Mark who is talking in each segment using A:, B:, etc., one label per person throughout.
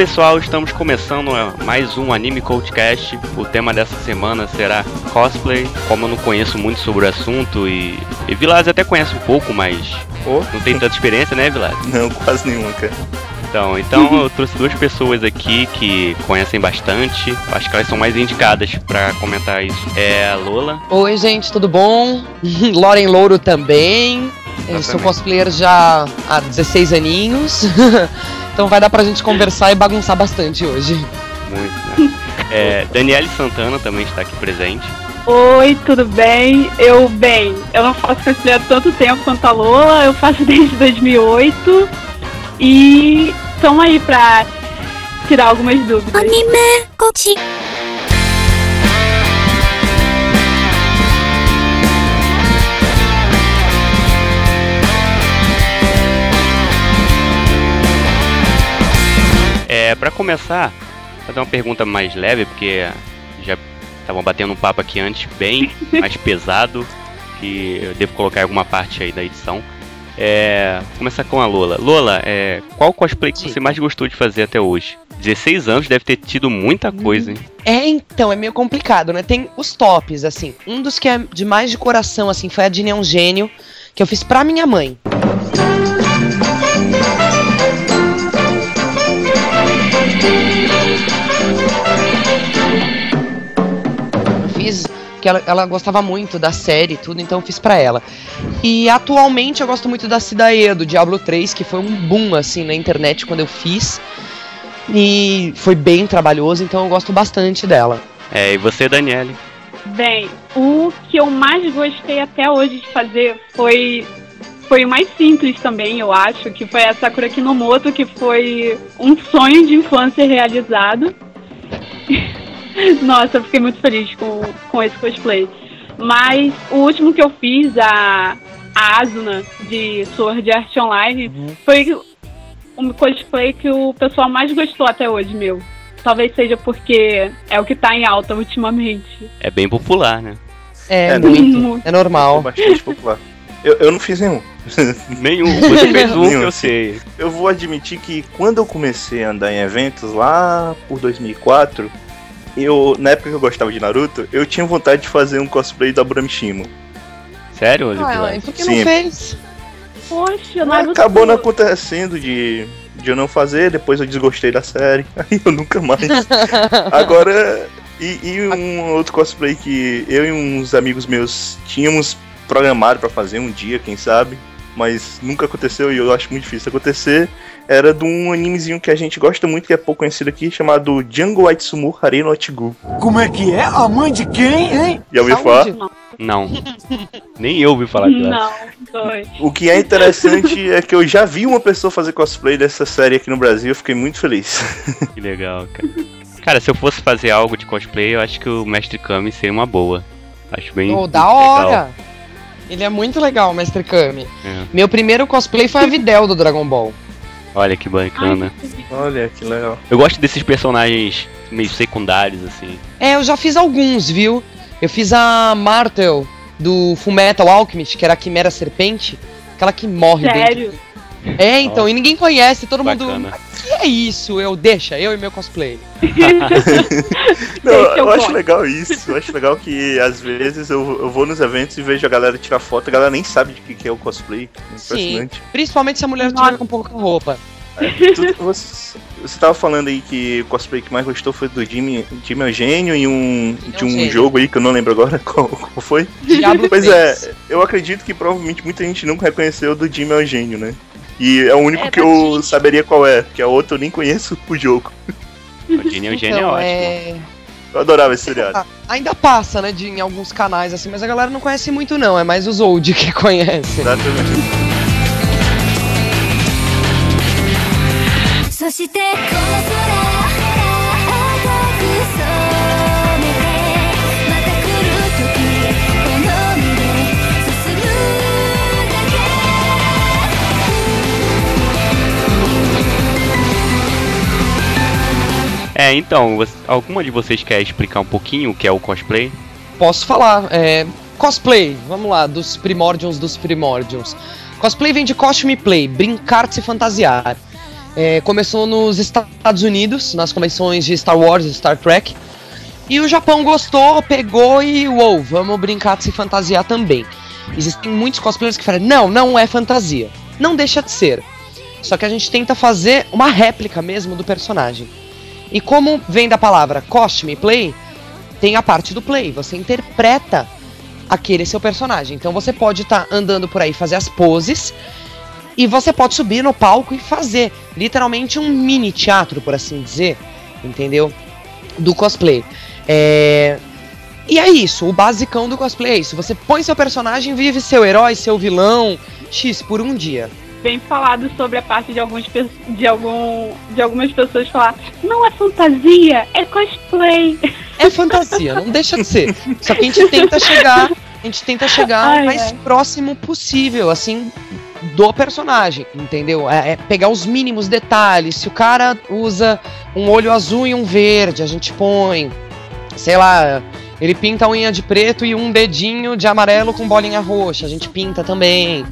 A: Pessoal, estamos começando mais um Anime Coachcast. O tema dessa semana será cosplay. Como eu não conheço muito sobre o assunto e, e Vilas até conhece um pouco, mas
B: Oh,
A: não tem tanta experiência, né, Vilas?
B: não, quase nenhuma, cara.
A: Então, então eu trouxe duas pessoas aqui que conhecem bastante. Acho que elas são mais indicadas pra comentar isso. É a Lola.
C: Oi, gente, tudo bom? Loren Louro também. Eu sou cosplayer já há 16 aninhos. então vai dar pra gente conversar e bagunçar bastante hoje.
A: Muito, né? É, Daniele Santana também está aqui presente.
D: Oi, tudo bem? Eu, bem, eu não faço cosplay há tanto tempo quanto a Lola, eu faço desde 2008 e estamos aí pra tirar algumas dúvidas.
E: アニ
A: É, para começar, vou fazer uma pergunta mais leve, porque já estavam batendo um papo aqui antes bem mais pesado, que eu devo colocar em alguma parte aí da edição. É, vou começar com a Lola. Lola, é, qual cosplay que você mais gostou de fazer até hoje? 16 anos deve ter tido muita coisa, hein?
C: É, então, é meio complicado, né? Tem os tops, assim. Um dos que é de mais de coração, assim, foi a é um Gênio, que eu fiz pra minha mãe. Que ela, ela gostava muito da série e tudo, então eu fiz pra ela. E atualmente eu gosto muito da Cidae, do Diablo 3, que foi um boom, assim, na internet quando eu fiz. E foi bem trabalhoso, então eu gosto bastante dela.
A: É, e você, Daniele?
D: Bem, o que eu mais gostei até hoje de fazer foi foi o mais simples também, eu acho, que foi a Sakura Kinomoto, que foi um sonho de infância realizado. Nossa, eu fiquei muito feliz com, com esse cosplay. Mas o último que eu fiz, a, a Asuna, de Sword Art Online, foi um cosplay que o pessoal mais gostou até hoje, meu. Talvez seja porque é o que tá em alta ultimamente.
A: É bem popular, né?
C: É,
B: É,
C: muito. É
B: É
C: normal.
B: bastante popular. Eu, eu não fiz nenhum.
A: Nenhum. Você fez um que
B: Nenhum,
A: eu
B: sim.
A: sei.
B: Eu vou admitir que quando eu comecei a andar em eventos lá por 2004, eu, na época que eu gostava de Naruto, eu tinha vontade de fazer um cosplay da Buramishimo.
A: Sério,
C: Ah, e por que
B: Sim.
C: não fez?
D: Poxa,
B: Mas
D: Naruto.
B: acabou não acontecendo de, de eu não fazer, depois eu desgostei da série, aí eu nunca mais. Agora, e, e um outro cosplay que eu e uns amigos meus tínhamos programado pra fazer um dia, quem sabe, mas nunca aconteceu e eu acho muito difícil acontecer, era de um animezinho que a gente gosta muito, que é pouco conhecido aqui, chamado Django Aitsumu Hare no Otigu.
F: Como é que é? A mãe de quem, hein?
B: Já ouviu
C: Saúde.
B: falar?
A: Não. Nem eu ouvi falar de
D: Não, dois.
B: O que é interessante é que eu já vi uma pessoa fazer cosplay dessa série aqui no Brasil, eu fiquei muito feliz.
A: Que legal, cara. Cara, se eu fosse fazer algo de cosplay, eu acho que o Mestre Kami seria uma boa. Acho bem.
C: Oh, da
A: legal.
C: hora! Ele é muito legal, Mestre Kami.
A: É.
C: Meu primeiro cosplay foi a Videl do Dragon Ball.
A: Olha que bacana.
B: Olha que legal.
A: Eu gosto desses personagens meio secundários, assim.
C: É, eu já fiz alguns, viu? Eu fiz a Martel do Fullmetal Alchemist, que era a Quimera Serpente. Aquela que morre dentro. É, então, e ninguém conhece, todo mundo.
A: Bacana.
C: O que é isso? Eu, deixa, eu e meu cosplay.
B: Não,
D: eu
B: eu acho legal isso. Eu acho legal que às vezes eu, eu vou nos eventos e vejo a galera tirar foto, a galera nem sabe de que, que é o cosplay. Impressionante.
C: Principalmente se a mulher
D: Nossa.
C: tiver com pouca roupa.
B: Tu- você, você tava falando aí que o cosplay que mais gostou foi do Jimmy, Jimmy Eugênio e um, de um
C: Eugênio.
B: jogo aí que eu não lembro agora qual, qual foi.
C: Diablo
B: Pois
C: 3.
B: é, eu acredito que provavelmente muita gente nunca reconheceu do Jimmy Eugênio, né? E é o único
D: É,
B: que
D: da
B: eu
D: Jimmy.
B: saberia qual é, que a outra eu nem conheço o jogo.
A: O Gênio, o Gênio é
C: Então,
A: ótimo.
C: é...
B: Eu adorava esse seriado.
C: Ah, Ainda passa, né, de, em alguns canais, assim, mas a galera não conhece muito, não. É mais os old que conhecem.
B: Exatamente.
E: そしてこの空
A: É, então, você- alguma de vocês quer explicar um pouquinho o que é o cosplay?
C: Posso falar, é... Cosplay, vamos lá, dos primórdios dos primórdios. Cosplay vem de costume play, brincar-se e fantasiar. É, começou nos Estados Unidos, nas convenções de Star Wars e Star Trek. E o Japão gostou, pegou e, uou, vamos brincar de se fantasiar também. Existem muitos cosplayers que falam, não, não é fantasia. Não deixa de ser. Só que a gente tenta fazer uma réplica mesmo do personagem. E como vem da palavra costume play, tem a parte do play. Você interpreta aquele seu personagem. Então você pode estar andando por aí, fazer as poses, e você pode subir no palco e fazer literalmente um mini teatro, por assim dizer, entendeu? Do cosplay. É... E é isso, o basicão do cosplay é isso. Você põe seu personagem, vive seu herói, seu vilão, X por um dia.
D: Bem falado sobre a parte de, alguns, de, algum, de algumas pessoas falar não é fantasia, é cosplay.
C: É fantasia, não deixa de ser. Só que a gente tenta chegar, a gente tenta chegar
D: Ai,
C: o mais
D: ai.
C: próximo possível, assim, do personagem, entendeu? É, é pegar os mínimos detalhes. Se o cara usa um olho azul e um verde, a gente põe, sei lá, ele pinta a unha de preto e um dedinho de amarelo com bolinha roxa, a gente pinta também.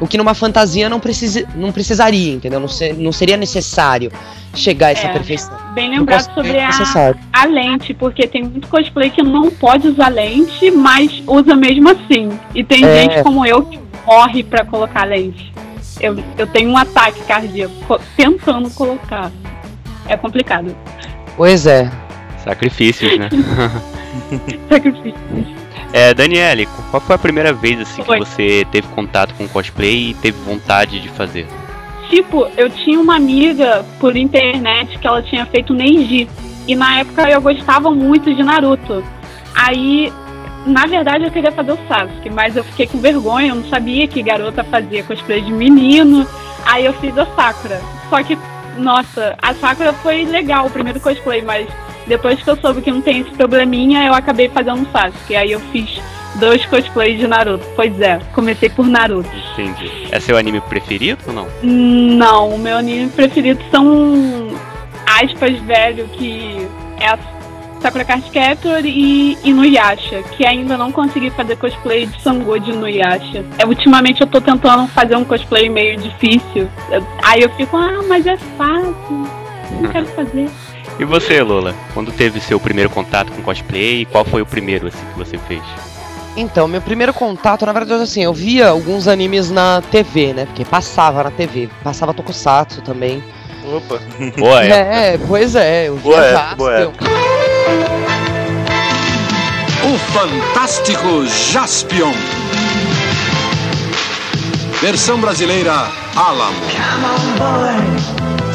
C: O que numa fantasia não, precisa, não precisaria, entendeu? Não, ser- não seria necessário chegar a essa
D: É.
C: perfeição.
D: Bem lembrado sobre a, a lente, porque tem muito cosplay que não pode usar lente, mas usa mesmo assim. E tem
C: É.
D: gente como eu que morre pra colocar lente. Eu, eu tenho um ataque cardíaco co- tentando colocar. É complicado.
C: Pois é.
A: Sacrifícios, né?
D: Sacrifício.
A: É, Daniele, qual foi a primeira vez assim que
D: Oi.
A: você teve contato com cosplay e teve vontade de fazer?
D: Tipo, eu tinha uma amiga por internet que ela tinha feito Neji. E na época eu gostava muito de Naruto. Aí, na verdade, eu queria fazer o Sasuke, mas eu fiquei com vergonha, eu não sabia que garota fazia cosplay de menino. Aí eu fiz a Sakura. Só que, nossa, a Sakura foi legal, o primeiro cosplay, mas depois que eu soube que não tem esse probleminha, eu acabei fazendo o Sasuke. Aí eu fiz dois cosplays de Naruto. Pois é, comecei por Naruto.
A: Entendi. É seu anime preferido ou não?
D: Não, o meu anime preferido são aspas velho, que é a Sakura Card Captor e Inuyasha, que ainda não consegui fazer cosplay de Sango de Inuyasha. É, ultimamente eu tô tentando fazer um cosplay meio difícil. Eu- aí eu fico, ah, mas é fácil. Não quero fazer.
A: E você, Lola? Quando teve seu primeiro contato com cosplay, qual foi o primeiro assim que você fez?
C: Então, meu primeiro contato, na verdade, assim, eu via alguns animes na TV, né? Porque passava na TV. Passava Tokusatsu também.
B: Opa.
A: Boa, é.
C: É, pois é, eu via
B: Boa época, boa época.
F: O Fantástico Jaspion. Versão brasileira Alamo.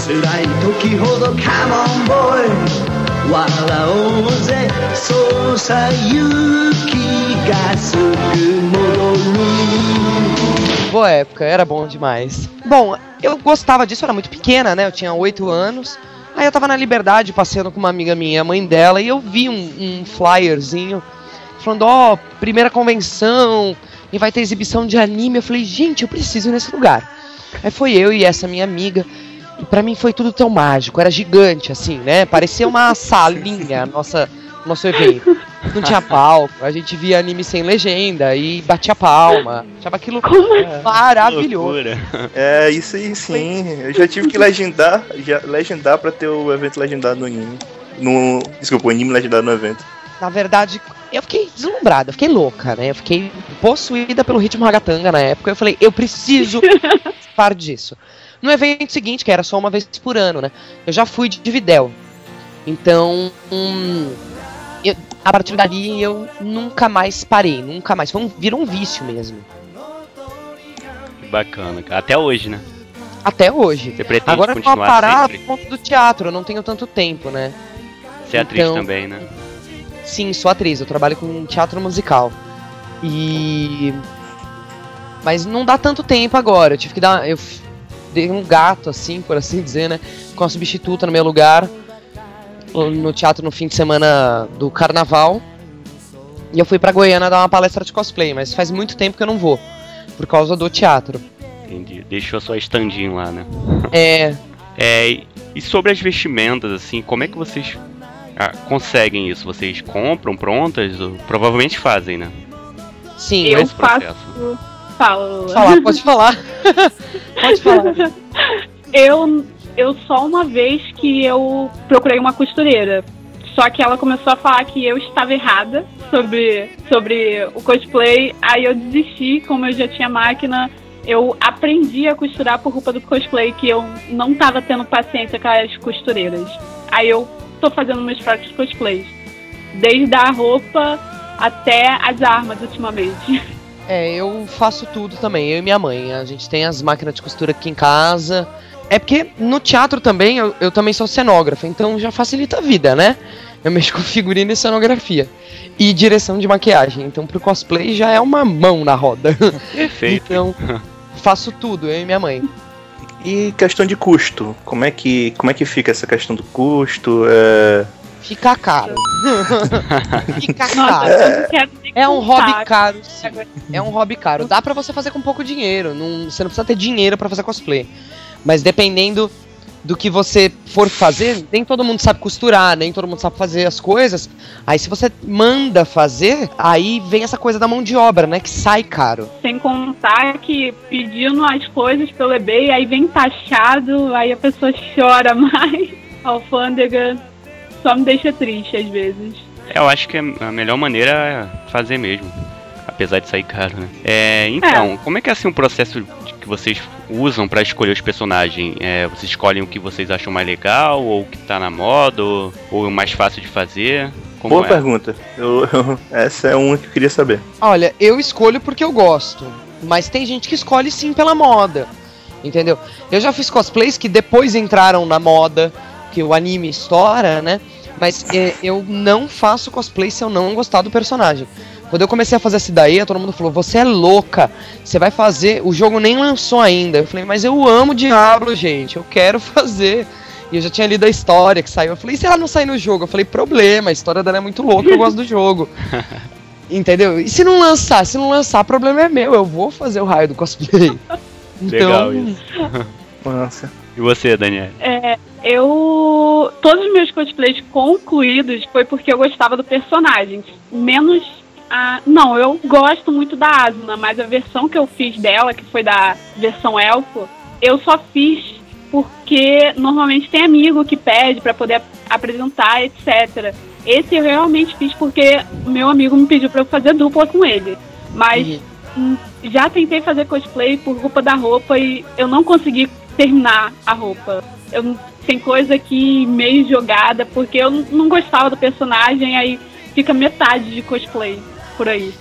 G: 辛い時ほどカモンボーイ笑おうぜそうさ勇気がすぐ戻る
C: Boa época, era bom demais. Bom, eu gostava disso, eu era muito pequena, né? Eu tinha 8 anos. Aí eu tava na Liberdade passeando com uma amiga minha, a mãe dela, e eu vi um, um flyerzinho falando, ó, primeira convenção, e vai ter exibição de anime. Eu falei, gente, eu preciso ir nesse lugar. Aí foi eu e essa minha amiga. E pra mim foi tudo tão mágico, era gigante, assim, né? Parecia uma salinha, nossa, nosso evento. Não tinha palco, a gente via anime sem legenda e batia palma. Achava aquilo maravilhoso.
A: Loucura.
B: É, isso aí sim. Eu já tive que legendar, já, legendar pra ter o evento legendado no anime. No, desculpa, o anime legendado no evento.
C: Na verdade, eu fiquei deslumbrada, eu fiquei louca, né? Eu fiquei possuída pelo ritmo ragatanga na época. Eu falei, eu preciso participar disso. No evento seguinte, que era só uma vez por ano, né? Eu já fui de Videl. Então, hum, eu- a partir dali eu nunca mais parei, nunca mais. Foi um, virou um vício mesmo.
A: Que bacana, cara. Até hoje, né?
C: Até hoje.
A: Você pretende
C: Agora eu vou
A: continuar
C: parar
A: sempre?
C: por conta do teatro, eu não tenho tanto tempo, né?
A: Você é atriz
C: Então-
A: também, né?
C: Sim, sou atriz, eu trabalho com teatro musical. E. Mas não dá tanto tempo agora. Eu tive que dar. Eu dei um gato, assim, por assim dizer, né? Com a substituta no meu lugar. No teatro no fim de semana do carnaval. E eu fui pra Goiânia dar uma palestra de cosplay, mas faz muito tempo que eu não vou. Por causa do teatro.
A: Entendi. Deixou só standinho lá, né?
C: É.
A: É, e- e sobre as vestimentas, assim, como é que vocês ah, conseguem isso? Vocês compram prontas? Ou- provavelmente fazem, né?
C: Sim,
D: Eu
C: mas
A: Esse processo.
D: faço. Fala,
C: pode falar, pode falar. pode falar.
D: Eu eu só uma vez que eu procurei uma costureira. Só que ela começou a falar que eu estava errada sobre, sobre o cosplay. Aí eu desisti, como eu já tinha máquina, eu aprendi a costurar por culpa do cosplay, que eu não tava tendo paciência com as costureiras. Aí eu tô fazendo meus próprios cosplays. Desde a roupa até as armas ultimamente.
C: É, eu faço tudo também, eu e minha mãe. A gente tem as máquinas de costura aqui em casa. É porque no teatro também, eu, eu também sou cenógrafa, então já facilita a vida, né? Eu mexo com figurino e cenografia. E direção de maquiagem. Então pro cosplay já é uma mão na roda.
A: Perfeito.
C: Então, faço tudo, eu e minha mãe.
B: E questão de custo, como é que, como é que fica essa questão do custo? É,
C: Fica caro. Fica caro. É um hobby caro, sim. É um hobby caro. Dá pra você fazer com pouco dinheiro. Não, você não precisa ter dinheiro pra fazer cosplay. Mas dependendo do que você for fazer, nem todo mundo sabe costurar, nem todo mundo sabe fazer as coisas. Aí se você manda fazer, aí vem essa coisa da mão de obra, né? Que sai caro.
D: Sem contar que pedindo as coisas pelo eBay, aí vem taxado, aí a pessoa chora mais. A alfândega só me deixa triste às vezes.
A: Eu acho que a melhor maneira é fazer mesmo. Apesar de sair caro, né? É, então, como é que é assim o processo de- que vocês usam pra escolher os personagens? É, vocês escolhem o que vocês acham mais legal, ou o que tá na moda, ou, ou o mais fácil de fazer? Como
B: boa
A: é?
B: pergunta. Eu- eu- essa é uma que eu queria saber.
C: Olha, eu escolho porque eu gosto. Mas tem gente que escolhe sim pela moda. Entendeu? Eu já fiz cosplays que depois entraram na moda, que o anime estoura, né? Mas é, eu não faço cosplay se eu não gostar do personagem. Quando eu comecei a fazer essa daí, todo mundo falou: Você é louca, você vai fazer. O jogo nem lançou ainda. Eu falei: Mas eu amo Diablo, gente, eu quero fazer. E eu já tinha lido a história que saiu. Eu falei: E se ela não sair no jogo? Eu falei: Problema, a história dela é muito louca, eu gosto do jogo. Entendeu? E se não lançar? Se não lançar, problema é meu. Eu vou fazer o raio do cosplay.
A: Legal
C: Então,
A: isso.
B: Nossa.
A: E você, Daniel?
D: É, eu. Todos os meus cosplays concluídos foi porque eu gostava do personagem. Menos a. Não, eu gosto muito da Asuna, mas a versão que eu fiz dela, que foi da versão elfo, eu só fiz porque normalmente tem amigo que pede pra poder ap- apresentar, etc. Esse eu realmente fiz porque meu amigo me pediu pra eu fazer dupla com ele. Mas
C: e-
D: Hum, já tentei fazer cosplay por culpa da roupa e eu não consegui terminar a roupa. Eu, tem coisa aqui meio jogada porque eu não- gostava do personagem, aí fica metade de cosplay por aí.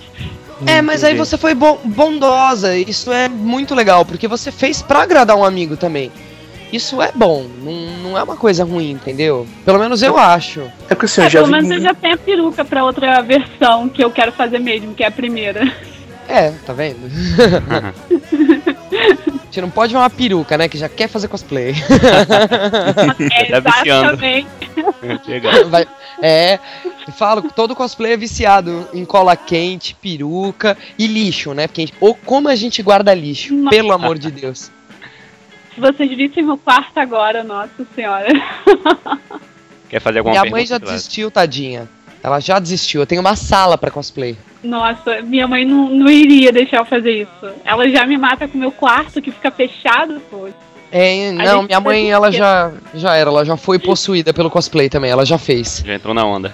C: É, mas aí você foi bo- bondosa. Isso é muito legal, porque você fez pra agradar um amigo também. Isso é bom, não, não é uma coisa ruim, entendeu? Pelo menos eu acho.
B: É porque assim,
D: É,
B: eu já
D: pelo
B: vi.
D: menos eu já tenho a peruca pra outra versão que eu quero fazer mesmo, que é a primeira.
C: É, tá vendo? gente não pode ver uma peruca, né? Que já quer fazer cosplay.
D: É,
A: viciando.
D: exatamente.
A: Legal.
C: Vai- é, falo que todo cosplay é viciado em cola quente, peruca e lixo, né? Porque, a gente- ou como a gente guarda lixo,
D: Nossa.
C: pelo amor de Deus.
D: Se vocês vissem meu quarto agora, nossa senhora.
A: Quer fazer alguma
C: Minha
A: pergunta?
C: mãe já desistiu, tadinha. Ela já desistiu. Eu tenho uma sala pra cosplay.
D: Nossa, minha mãe não, não iria deixar eu fazer isso. Ela já me mata com o meu quarto que fica fechado, pô.
C: É, não, minha mãe, ela já, já era, ela já foi possuída pelo cosplay também, ela já fez.
A: Já entrou na onda.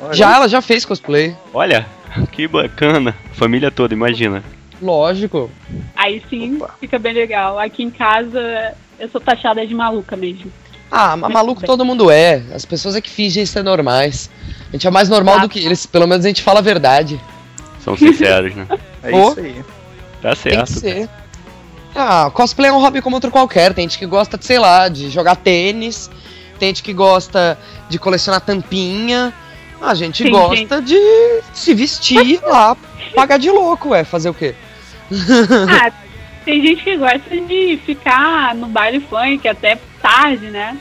B: Olha,
C: Já, ela já fez cosplay.
A: Olha, que bacana. Família toda, imagina.
C: Lógico.
D: Aí sim
B: Opa.
D: fica bem legal. Aqui em casa eu sou taxada de maluca mesmo.
C: Ah, ma- maluco todo mundo é. As pessoas é que fingem ser normais. A gente é mais normal
D: Exato.
C: do que eles, pelo menos a gente fala a verdade.
A: São sinceros, né?
B: É isso aí.
A: Tá
C: Tem
A: certo.
C: que ser. Ah, cosplay é um hobby como outro qualquer. Tem gente que gosta, de, sei lá, de jogar tênis. Tem gente que gosta de colecionar tampinha. A gente
D: Sim,
C: gosta de se vestir lá, pagar de louco, ué. Fazer o quê?
D: ah, tem gente que gosta de ficar no baile funk até tarde, né?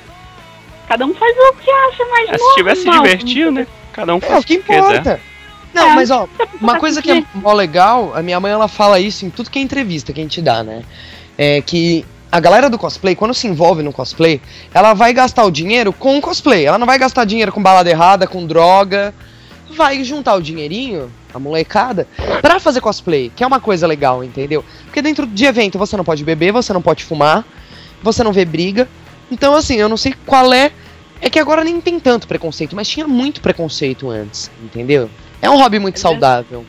D: Cada um faz o que acha mais
A: É, se tivesse se divertindo, né? Cada um
C: É
A: faz
C: o que
A: quiser.
C: importa. Não,
D: É.
C: mas ó, uma coisa que é mó legal, a minha mãe ela fala isso em tudo que é entrevista que a gente dá, né? É que a galera do cosplay, quando se envolve no cosplay, ela vai gastar o dinheiro com o cosplay. Ela não vai gastar dinheiro com balada errada, com droga. Vai juntar o dinheirinho, a molecada, pra fazer cosplay, que é uma coisa legal, entendeu? Porque dentro de evento você não pode beber, você não pode fumar, você não vê briga, Então, assim, eu não sei qual é. É que agora nem tem tanto preconceito, mas tinha muito preconceito antes, entendeu? É um hobby muito
D: É
C: saudável.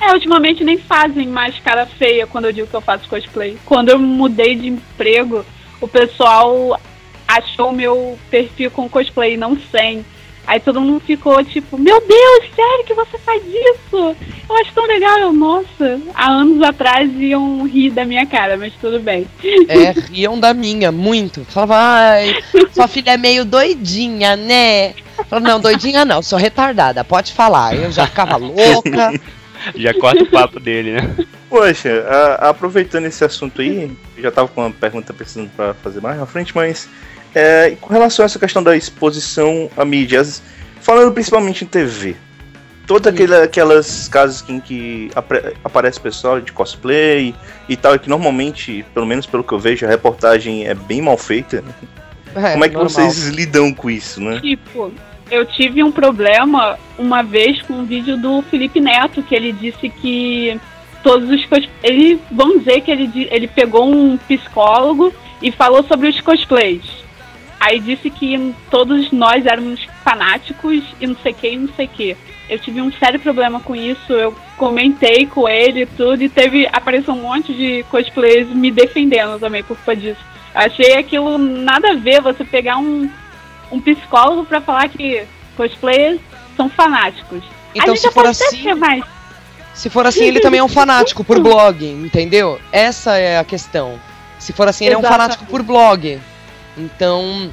D: É, ultimamente nem fazem mais cara feia quando eu digo que eu faço cosplay. Quando eu mudei de emprego, o pessoal achou meu perfil com cosplay, não sem. Aí todo mundo ficou tipo, meu Deus, sério que você faz isso? Eu acho tão legal. Eu, nossa, há anos atrás iam rir da minha cara, mas tudo bem.
C: É, riam da minha, muito. Falava, ai, sua filha é meio doidinha, né? Falava, não, doidinha não, sou retardada, pode falar. Eu já ficava louca.
A: Já corta o papo dele, né?
B: Poxa, a- aproveitando esse assunto aí, eu já tava com uma pergunta precisando pra fazer mais na frente, mas é, com relação a essa questão da exposição a mídias, falando principalmente em TV, todas aquele, aquelas casas em que apre- aparece pessoal de cosplay e tal, e que normalmente, pelo menos pelo que eu vejo, a reportagem é bem mal feita. Como é que
C: normal.
B: vocês lidam com isso, né?
D: Tipo, eu tive um problema uma vez com um vídeo do Felipe Neto, que ele disse que todos os cos... ele vamos dizer que ele, ele pegou um psicólogo e falou sobre os cosplays. Aí disse que todos nós éramos fanáticos e não sei o que, e não sei o que. Eu tive um sério problema com isso, eu comentei com ele e tudo, e teve. apareceu um monte de cosplayers me defendendo também por culpa disso. Achei aquilo nada a ver você pegar um, um psicólogo pra falar que cosplayers são fanáticos.
C: Então, se for assim, se for assim, ele também é um fanático por blog, entendeu? Essa é a questão. Se for assim, ele é um
D: Exatamente.
C: fanático por blog. Então,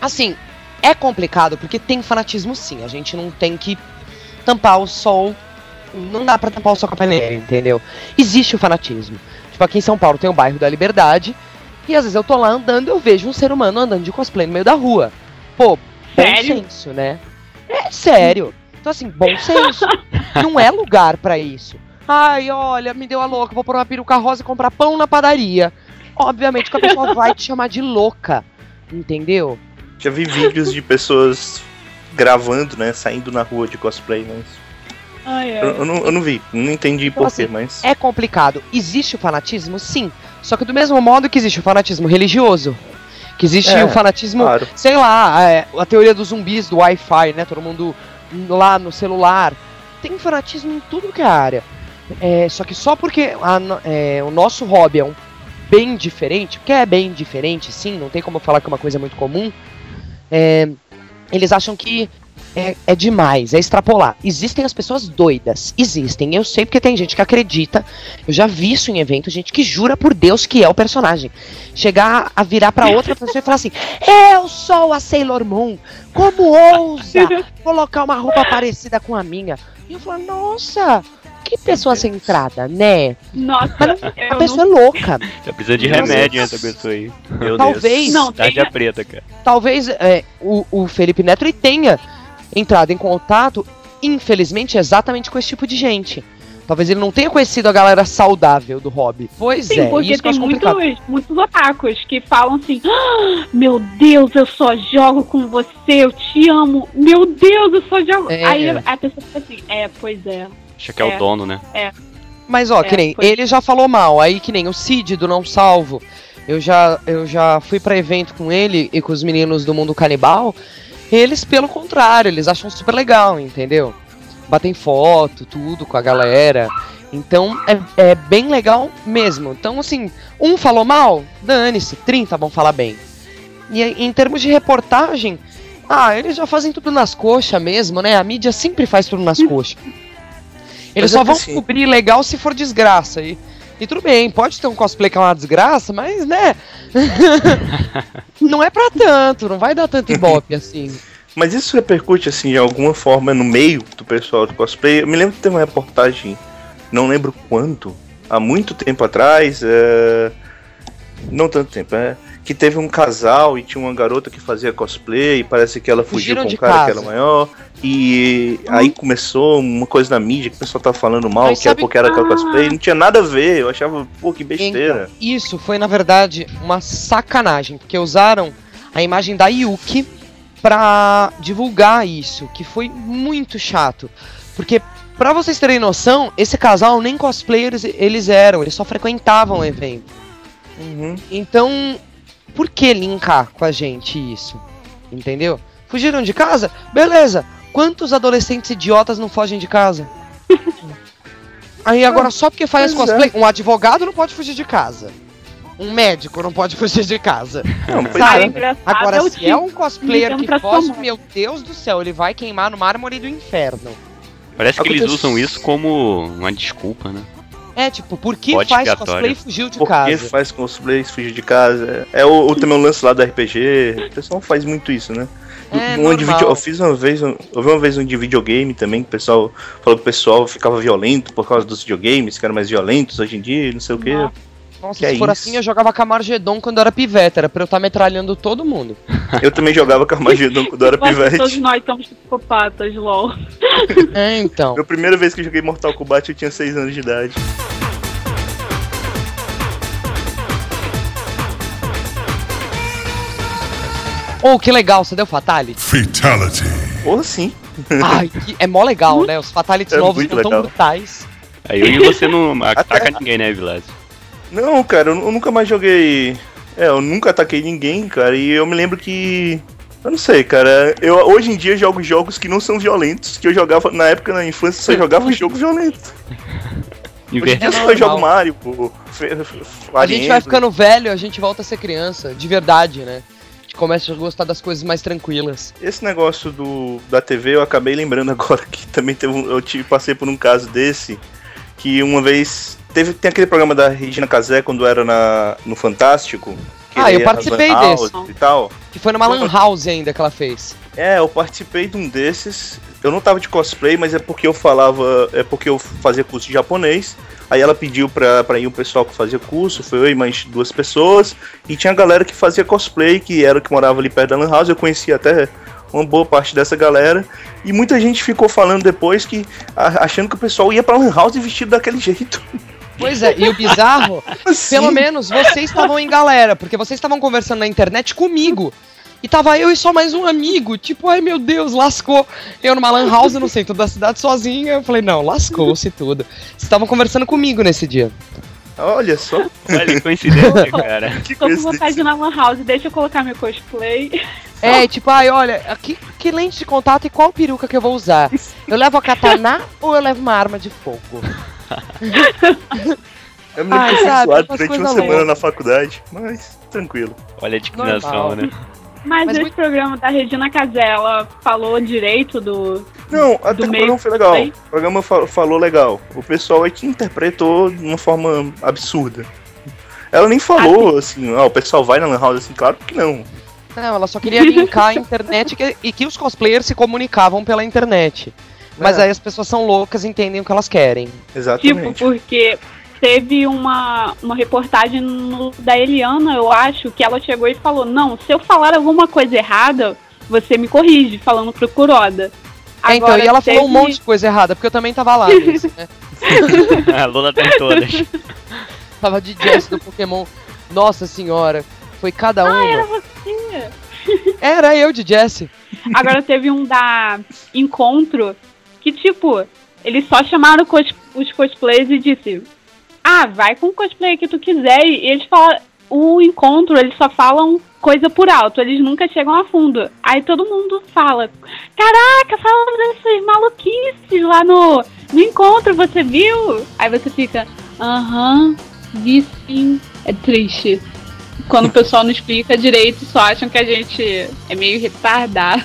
C: assim, é complicado porque tem fanatismo sim. A gente não tem que tampar o sol. Não dá pra tampar o sol com a peneira, entendeu? Existe o fanatismo. Tipo, aqui em São Paulo tem o bairro da Liberdade. E às vezes eu tô lá andando e eu vejo um ser humano andando de cosplay no meio da rua. Pô, bom
D: Sério?
C: senso, né? É sério. Então, assim, bom senso. não é lugar pra isso. Ai, olha, me deu a louca, vou pôr uma peruca rosa e comprar pão na padaria. Obviamente que a pessoa vai te chamar de louca. Entendeu?
B: Já vi vídeos de pessoas gravando, né, saindo na rua de cosplay, mas
D: Ai,
B: eu,
D: ai.
B: eu não, eu não vi, não entendi
C: Então,
B: porquê,
C: assim,
B: mas...
C: É complicado. Existe o fanatismo? Sim. Só que do mesmo modo que existe o fanatismo religioso. Que existe
B: É,
C: o fanatismo,
B: Claro.
C: sei lá, é, a teoria dos zumbis do Wi-Fi, né? Todo mundo lá no celular. Tem fanatismo em tudo que é área. É, só que só porque a é, o nosso hobby é um bem diferente, porque é bem diferente, sim, não tem como falar que é uma coisa muito comum. é, eles acham que é, é demais, é extrapolar. Existem as pessoas doidas, existem. Eu sei porque tem gente que acredita. Eu já vi isso em evento, gente que jura por Deus que é o personagem. Chegar a virar pra outra pessoa e falar assim: Eu sou a Sailor Moon. Como ousa colocar uma roupa parecida com a minha? E eu falo: Nossa, que pessoa centrada, né?
D: Nossa,
C: A
D: eu
C: pessoa é
D: não...
C: louca.
A: Tá precisando de remédio
B: Deus.
A: essa pessoa aí.
B: Meu
C: Talvez-
B: Deus.
D: Não,
A: Tarja preta, cara.
C: talvez é, o, o Felipe Neto ele tenha entrado em contato, infelizmente, exatamente com esse tipo de gente. Talvez ele não tenha conhecido a galera saudável do hobby. Pois
D: Sim,
C: é,
D: porque
C: isso
D: tem muitos, muitos otakus que falam assim: "Ah, Meu Deus, eu só jogo com você, eu te amo. Meu Deus, eu só jogo.
C: É.
D: Aí a pessoa fica assim: É, pois é.
A: Acha que é,
D: É.
A: o dono, né?
C: Mas ó,
D: É,
C: que nem
D: foi-
C: ele já falou mal, aí que nem o Cid do Não Salvo. Eu já, eu já fui pra evento com ele e com os meninos do mundo canibal. Eles, pelo contrário, eles acham super legal, entendeu? Batem foto, tudo com a galera. Então é, é bem legal mesmo. Então, assim, um falou mal, dane-se, 30 vão falar bem. E em termos de reportagem, ah, eles já fazem tudo nas coxas mesmo, né? A mídia sempre faz tudo nas coxas. Eles
B: é
C: só vão
B: assim-
C: cobrir legal se for desgraça. E, e tudo bem, pode ter um cosplay que é uma desgraça, mas né? não é pra tanto, não vai dar tanto ibope assim.
B: Mas isso repercute, assim, de alguma forma no meio do pessoal do cosplay. Eu me lembro que teve uma reportagem, não lembro quando, há muito tempo atrás, é... não tanto tempo, é... que teve um casal e tinha uma garota que fazia cosplay e parece que ela fugiu com um cara
C: casa.
B: que era maior. E aí começou uma coisa na mídia que o pessoal tava falando mal,
C: Mas
B: que era
C: sabe-
B: porque era aquela
D: Ah.
B: cosplay. Não tinha nada a ver, eu achava, pô, que besteira.
C: Então, isso foi na verdade uma sacanagem, porque usaram a imagem da Yuki pra divulgar isso, que foi muito chato. Porque, pra vocês terem noção, esse casal nem cosplayers eles eram, eles só frequentavam o evento.
B: Uhum.
C: Então, por que linkar com a gente isso? Entendeu? Fugiram de casa? Beleza. Quantos adolescentes idiotas não fogem de casa? Aí agora só porque faz
B: pois é.
C: cosplay, um advogado não pode fugir de casa. Um médico não pode fugir de casa.
B: Não,
C: Sabe?
D: Engraçado
C: Agora,
D: é
C: se é um cosplayer que foge, meu Deus do céu, ele vai queimar no mármore do inferno.
A: Parece que eles usam isso como uma desculpa, né?
C: É, tipo, por que
A: Bode
C: faz cosplay e fugiu de
B: Por que
C: casa?
B: faz cosplays fugir de casa? É o, o também o lance lá do RPG. O pessoal faz muito isso, né?
C: É,
B: um de vídeo, eu fiz uma vez, eu vi uma vez um de videogame também, que o pessoal falou que o pessoal ficava violento por causa dos videogames, que eram mais violentos hoje em dia, não sei o quê.
C: Nossa,
B: que
C: se
B: é
C: for
B: isso?
C: assim, eu jogava Camargedon quando eu era pivete, era pra eu estar metralhando todo mundo.
B: Eu também jogava Carmageddon quando eu era
D: que Todos
B: pivete.
D: nós somos psicopatas, lol.
C: É, então.
B: Minha primeira vez que eu joguei Mortal Kombat eu tinha 6 anos de idade.
C: Oh, que legal, você deu Fatality?
H: Fatality.
B: Porra, sim.
C: Ai, que- é mó legal, né? Os Fatalities
B: É
C: novos são tão brutais.
A: Aí eu e você não ataca ninguém, né, Vilas?
B: Não, cara, eu, eu nunca mais joguei. É, eu nunca ataquei ninguém, cara, e eu me lembro que. Eu não sei, cara. Eu hoje em dia jogo jogos que não são violentos, que eu jogava na época na infância só jogava jogo violento. Hoje em dia
C: É
B: só
C: normal.
B: jogo Mario, pô.
C: A gente vai ficando velho, a gente volta a ser criança, de verdade, né? A gente começa a gostar das coisas mais tranquilas.
B: Esse negócio do, da TV eu acabei lembrando agora que também teve um, eu tive, passei por um caso desse que uma vez teve tem aquele programa da Regina Casé quando era na, no Fantástico.
C: Ah, eu participei desse.
B: E tal.
C: Que foi numa Lan House ainda que ela fez.
B: É, eu participei de um desses. Eu não tava de cosplay, mas é porque eu falava, é porque eu fazia curso de japonês. Aí ela pediu pra, pra ir o pessoal que fazia curso, foi eu e mais duas pessoas. E tinha a galera que fazia cosplay, que era o que morava ali perto da Lan House. Eu conhecia até uma boa parte dessa galera. E muita gente ficou falando depois que. achando que o pessoal ia pra Lan House vestido daquele jeito.
C: Pois é, e o bizarro,
B: Assim.
C: pelo menos vocês estavam em galera, porque vocês estavam conversando na internet comigo. E tava eu e só mais um amigo, tipo, ai meu Deus, lascou. Eu numa lan house no centro da cidade sozinha, eu falei, não, lascou-se tudo. Vocês estavam conversando comigo nesse dia.
B: Olha só,
A: Olha que coincidência, cara.
B: que
D: Tô com vontade de ir na Lan House, deixa eu colocar meu cosplay.
C: É, tipo, ai, olha, que, que lente de contato e qual peruca que eu vou usar? Eu levo a katana ou eu levo uma arma de fogo?
B: Eu me lembro
C: Ai,
B: que eu fui
C: sabe,
B: zoado
C: umas
B: durante uma semana na faculdade, mas tranquilo.
A: Olha a discriminação,
C: Normal.
A: né?
D: Mas,
C: Mas
D: esse
C: muito-
D: programa da Regina Casé, ela falou direito do.
B: Não, até que o
D: meio
B: programa foi legal.
D: aí.
B: O programa fa- falou legal. O pessoal é que interpretou de uma forma absurda. Ela nem falou assim, ah, o pessoal vai na Lan House assim, claro que não.
C: Não, ela só queria linkar a internet que- e que os cosplayers se comunicavam pela internet. Mas
B: É.
C: aí as pessoas são loucas e entendem o que elas querem.
D: Tipo,
B: Exatamente.
D: porque teve uma, uma reportagem no- da Eliana, eu acho, que ela chegou e falou: Não, se eu falar alguma coisa errada, você me corrige, falando pro Kuroda.
C: É, então, e ela falou um
D: teve-
C: monte de coisa errada, porque eu também tava lá nisso, né?
A: A Lola tem todas.
C: Tava de Jess do Pokémon. Nossa senhora, foi cada uma.
D: Ah, era você.
C: Era eu de Jesse.
D: Agora teve um da Encontro que, tipo, eles só chamaram cos- os cosplays e disse: Ah, vai com o cosplay que tu quiser. E eles falam. O encontro, eles só falam coisa por alto, eles nunca chegam a fundo. Aí todo mundo fala: Caraca, fala dessas maluquices lá no, no encontro, você viu? Aí você fica: Aham, vi sim. É triste. Quando o pessoal não explica direito, só acham que a gente é meio retardado.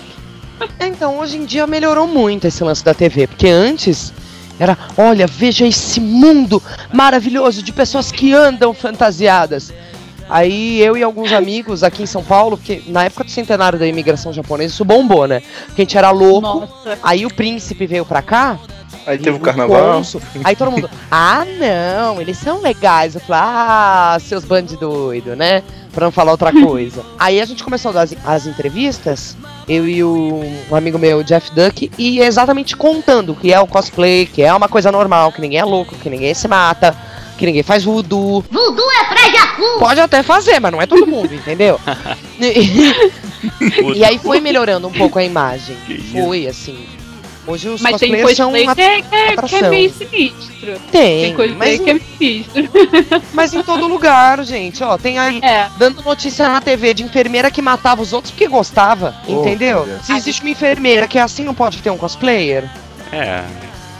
C: Então, hoje em dia melhorou muito esse lance da TV, porque antes era, olha, veja esse mundo maravilhoso de pessoas que andam fantasiadas. Aí eu e alguns amigos aqui em São Paulo, porque na época do centenário da imigração japonesa isso bombou, né? Porque a gente era louco.
D: Nossa.
C: Aí o príncipe veio pra cá,
B: Aí teve o carnaval.
C: Aí todo mundo, ah não, eles são legais. Eu falei, ah, seus bandos doidos, né? Pra não falar outra coisa. Aí a gente começou a dar as, as entrevistas, eu e o, um amigo meu, Jeff Duck, e exatamente contando que é o cosplay, que é uma coisa normal, que ninguém é louco, que ninguém se mata, que ninguém faz voodoo.
E: Voodoo é pra Jacu!
C: Pode até fazer, mas não é todo mundo, entendeu? E, e aí foi melhorando um pouco a imagem. Foi, assim. Hoje os
D: Mas tem
C: cosplayers são uma
D: que é, que, é, que é meio sinistro.
C: Tem,
D: Tem cosplay
C: mas,
D: que é sinistro.
C: mas em todo lugar, gente. Ó, tem aí
D: É.
C: dando notícia na TV de enfermeira que matava os outros porque gostava,
B: Oh,
C: entendeu?
B: Deus.
C: Se existe uma enfermeira que é assim, não pode ter um cosplayer?
A: É,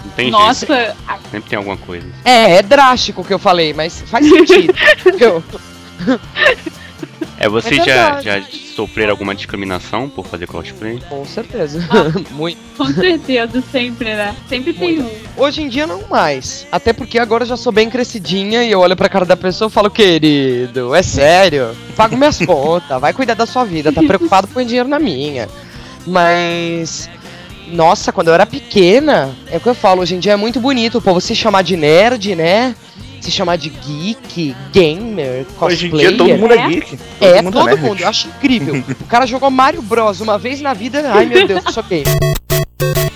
A: não tem jeito.
D: Nossa,
A: Sempre tem alguma coisa.
C: É, é drástico o que eu falei, mas faz sentido. entendeu?
A: É, você
C: É
A: já, já sofreram alguma discriminação por fazer cosplay?
C: Com certeza. Muito.
D: com certeza, sempre, né? Sempre tem um.
C: Hoje em dia não mais. Até porque agora eu já sou bem crescidinha e eu olho pra cara da pessoa e falo, querido, é sério? Pago minhas contas, vai cuidar da sua vida, tá preocupado com dinheiro na minha. Mas. Nossa, quando eu era pequena, é o que eu falo, hoje em dia é muito bonito o povo se chamar de nerd, né? Se chamar de geek, gamer,
B: Hoje em
C: cosplayer.
B: dia todo mundo é,
D: É?
B: geek. Todo
C: É,
B: mundo
C: todo
B: nerd.
C: mundo, eu acho incrível. O cara jogou Mario Bros uma vez na vida, ai meu Deus, eu sou gay.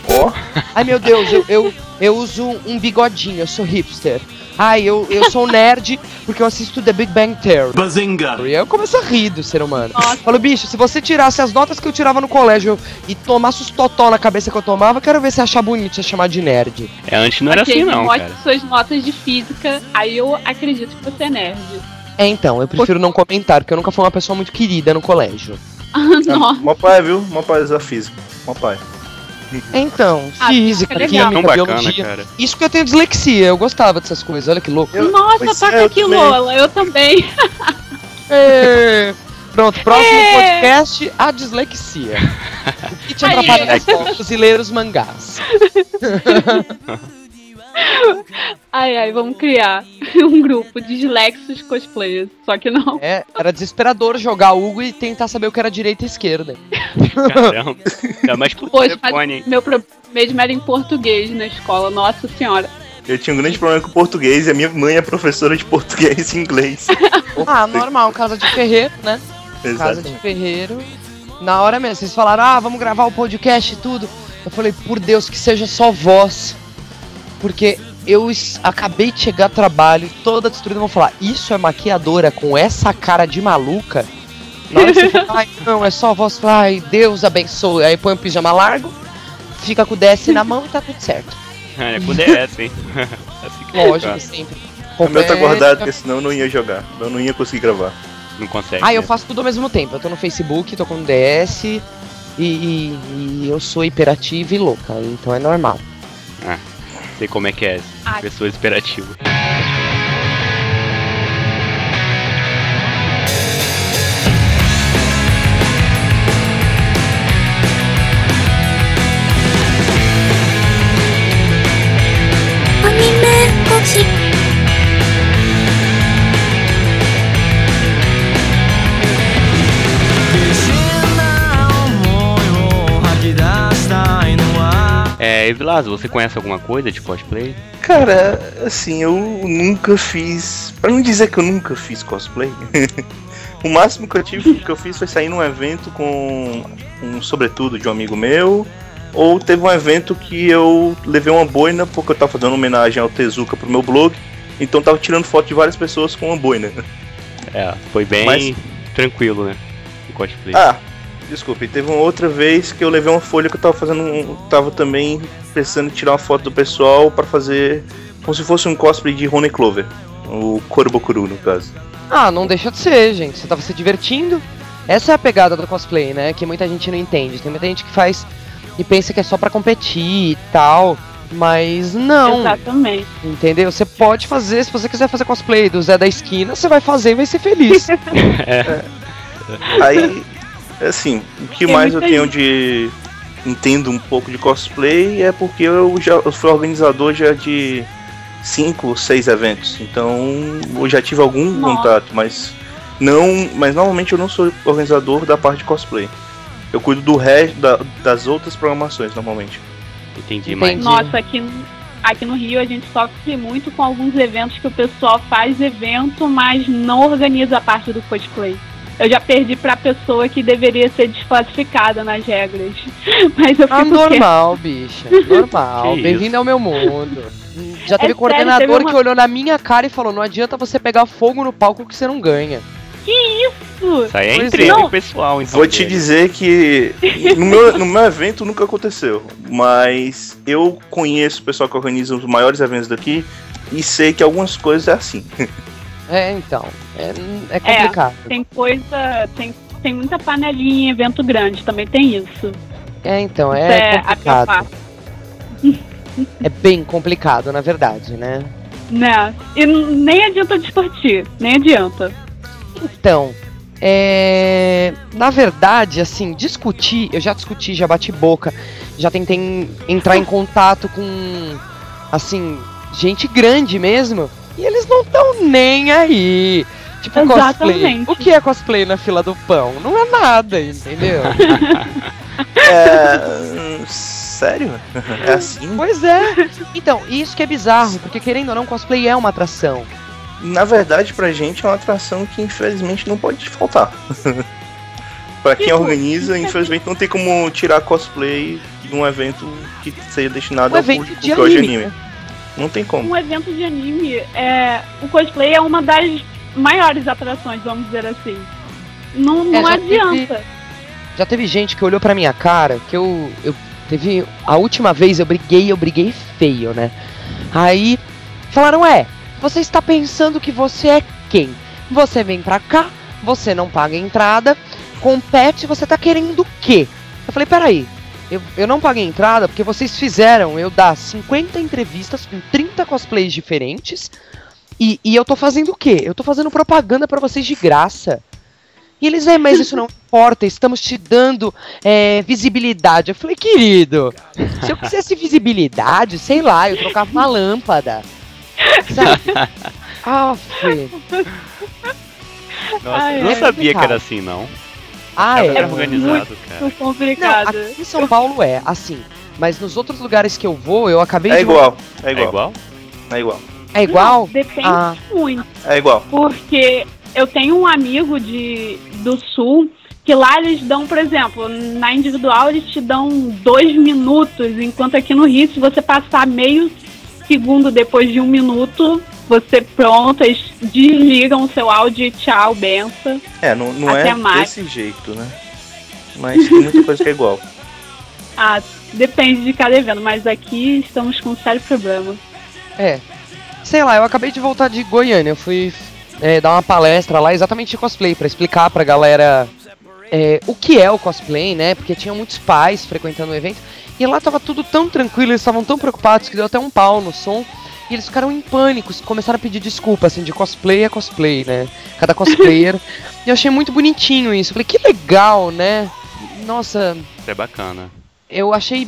B: Ó,
C: Ai meu Deus, eu, eu, eu uso um bigodinho, eu sou hipster. Ai, eu, eu sou nerd porque eu assisto The Big Bang Theory.
F: Bazinga!
C: E aí eu começo a rir do ser humano.
D: Nossa.
C: Falo, bicho, se você tirasse as notas que eu tirava no colégio e tomasse os totó na cabeça que eu tomava, quero ver se achar bonito você chamar de nerd.
A: É, antes não era assim não, cara.
D: suas notas de física, aí eu acredito que você é nerd.
C: É, então, eu prefiro não comentar, porque eu nunca fui uma pessoa muito querida no colégio.
D: Nossa,
B: mó pai, viu? Mó pai da física. Mó pai.
C: Então,
D: Ah,
C: física,
D: que legal.
A: Tão
C: química,
A: bacana,
C: biologia.
A: cara.
C: Isso que eu tenho dislexia, eu gostava dessas coisas, olha que louco.
B: Eu-
D: Nossa, toca
B: é, eu
D: aqui,
B: também.
D: Lola. Eu também.
C: É. Pronto, próximo
D: É.
C: podcast, a dislexia. O que te atrapalha nos focos e ler os mangás.
D: Ai, ai, vamos criar um grupo de dislexos cosplayers. Só que não.
C: É, era desesperador jogar Hugo e tentar saber o que era direita e esquerda.
A: Caramba. Ainda mais por
D: Poxa,
A: telefone,
D: mas meu problema mesmo era em português na escola. Nossa senhora.
B: Eu tinha um grande problema com português e a minha mãe é professora de português e inglês.
C: Ah, normal, casa de ferreiro, né? Casa de ferreiro. Na hora mesmo, vocês falaram, ah, vamos gravar o podcast e tudo. Eu falei, por Deus, que seja só voz. Porque eu acabei de chegar do trabalho, toda destruída, vão falar, isso é maquiadora com essa cara de maluca? Na hora que você fala, ai, não, é só voz, ai, Deus abençoe. Aí põe um pijama largo, fica com o DS na mão e tá tudo certo.
A: É, com DS, hein? Assim que
C: Lógico, sempre.
B: O meu tá
C: É,
B: guardado, porque senão eu não ia jogar. Eu não ia conseguir gravar.
A: Não consegue.
C: Ah, eu
A: né?
C: faço tudo ao mesmo tempo. Eu tô no Facebook, tô com o DS e, e- e eu sou hiperativa e louca, então é normal.
A: Sei como é que é.
D: Ai.
A: Pessoas imperativas. É, Evilazo, você conhece alguma coisa de cosplay?
B: Cara, assim, eu nunca fiz. Pra não dizer que eu nunca fiz cosplay, o máximo que eu tive que eu fiz foi sair num evento com um sobretudo de um amigo meu. Ou teve um evento que eu levei uma boina porque eu tava fazendo homenagem ao Tezuka pro meu blog. Então eu tava tirando foto de várias pessoas com uma boina.
A: É, foi bem
B: Mas-
A: tranquilo, né? O cosplay.
B: Ah, desculpe, teve uma outra vez que eu levei uma folha que eu tava fazendo. um- Tava também precisando tirar uma foto do pessoal pra fazer como se fosse um cosplay de Rony Clover. O Korobokuru, no caso.
C: Ah, não deixa de ser, gente. Você tava se divertindo. Essa é a pegada do cosplay, né? Que muita gente não entende. Tem muita gente que faz e pensa que é só pra competir e tal. Mas não,
D: Exatamente.
C: entendeu? Você pode fazer, se você quiser fazer cosplay do Zé da Esquina, você vai fazer e vai ser feliz.
B: Aí, assim, o que
D: Tem
B: mais eu tenho de. Entendo um pouco de cosplay é porque eu já eu fui organizador já de cinco ou seis eventos. Então eu já tive algum
D: Nossa.
B: contato, mas não. Mas normalmente eu não sou organizador da parte de cosplay. Eu cuido do resto da- das outras programações normalmente.
A: Entendi, mas.
D: Nossa, aqui, no- aqui no Rio a gente sofre muito com alguns eventos que o pessoal faz evento, mas não organiza a parte do cosplay. Eu já perdi pra pessoa que deveria ser desclassificada nas regras. Mas eu
C: Ah,
D: fico quieta.
C: normal, bicha. Normal. Bem-vindo ao meu mundo. Já teve
D: É sério,
C: coordenador
D: teve uma-
C: que olhou na minha cara e falou: não adianta você pegar fogo no palco que você não ganha.
D: Que isso?
A: Isso aí é entre
D: é.
A: pessoal, então.
B: Vou te dizer que no meu, no meu evento nunca aconteceu, mas eu conheço o pessoal que organiza os maiores eventos daqui e sei que algumas coisas é assim.
C: É, então. É, é complicado.
D: Tem coisa. Tem, tem muita panelinha em evento grande, também tem isso.
C: É, então, é
D: pior
C: complicado. É bem complicado, na verdade, né?
D: Né? E nem adianta discutir, nem adianta.
C: Então, é... na verdade, assim, discutir, eu já discuti, já bati boca, já tentei en- entrar em contato com, assim, gente grande mesmo, e eles não estão nem aí. Tipo, cosplay.
D: Exatamente.
C: O que é cosplay na fila do pão? Não é nada, entendeu?
B: É. Sério? É assim?
C: pois é. Então, isso que é bizarro, porque querendo ou não, cosplay é uma atração.
B: Na verdade, pra gente é uma atração que infelizmente não pode faltar. pra quem
D: Tipo,
B: organiza, infelizmente não tem como tirar cosplay de um evento que seja destinado
C: Um
B: ao
C: evento
B: público
C: de
B: que gosta de
C: anime?
B: Não tem como.
D: Um evento de anime, é, o cosplay é uma das maiores atrações, vamos dizer assim. Não, não
C: já teve-
D: adianta.
C: Já teve gente que olhou pra minha cara, que eu, eu teve a última vez eu briguei, eu briguei feio, né? Aí falaram: "É, você está pensando que você é quem? Você vem pra cá, você não paga entrada, compete, você tá querendo o quê?" Eu falei: "Peraí, eu, eu não paguei entrada porque vocês fizeram eu dar 50 entrevistas com 30 cosplays diferentes e, e eu tô fazendo o quê? Eu tô fazendo propaganda pra vocês de graça." E eles, é, mas isso não importa, estamos te dando é, visibilidade. Eu falei, querido, se eu quisesse visibilidade, sei lá, eu trocava uma lâmpada. Sabe? Ah, Fê.
A: Nossa,
D: Ai,
A: eu não
C: é
A: sabia que era assim, não.
C: Ah,
A: Era
C: é.
A: organizado, cara.
D: Muito
C: Não,
D: complicado.
C: aqui em São Paulo é, assim. Mas nos outros lugares que eu vou, eu acabei
B: É
C: de.
B: igual, é
A: É
B: igual,
A: igual?
B: é igual,
C: É igual?
D: Não, depende
C: Ah.
D: muito.
B: é igual.
D: Porque eu tenho um amigo de, do sul que lá eles dão, por exemplo, na individual eles te dão dois minutos, enquanto aqui no Rio, se você passar meio segundo depois de um minuto, você pronto, eles desligam o seu áudio e tchau, benção.
B: É, não, não
D: Até
B: é
D: mais.
B: desse jeito, né? Mas tem muita coisa que é igual.
D: Ah, depende de cada evento, mas aqui estamos com um sério problema.
C: É. Sei lá, eu acabei de voltar de Goiânia. Eu fui é, dar uma palestra lá exatamente de cosplay, pra explicar pra galera é, o que é o cosplay, né? Porque tinha muitos pais frequentando o evento. E lá tava tudo tão tranquilo, eles estavam tão preocupados que deu até um pau no som. E eles ficaram em pânico, começaram a pedir desculpa, assim, de cosplay a cosplay, né? Cada cosplayer. e eu achei muito bonitinho isso. Eu falei, que legal, né? Nossa,
A: Isso é bacana.
C: eu achei.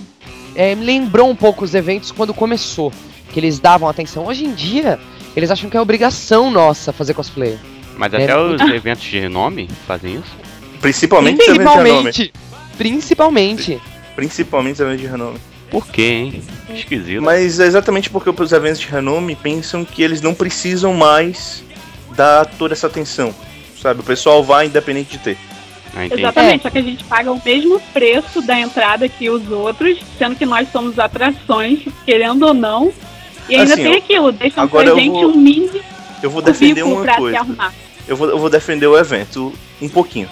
C: é, me lembrou um pouco os eventos quando começou. Que eles davam atenção. Hoje em dia, eles acham que é obrigação nossa fazer cosplay.
A: Mas
C: É.
A: até os eventos de renome fazem isso?
B: Principalmente os eventos de renome.
C: Principalmente. Principalmente.
B: Principalmente os eventos de renome.
A: Por quê, hein? Esquisito.
B: Mas é exatamente porque os eventos de renome pensam que eles não precisam mais dar toda essa atenção. Sabe? O pessoal vai independente de ter.
A: Ah.
D: Exatamente, só que a gente paga o mesmo preço da entrada que os outros, sendo que nós somos atrações, querendo ou não. E ainda
B: Assim,
D: tem aquilo, deixam
B: agora
D: pra
B: eu
D: gente
B: vou-
D: um mini
B: Eu vou defender uma coisa.
D: arrumar.
B: Eu vou, eu vou defender o evento um pouquinho.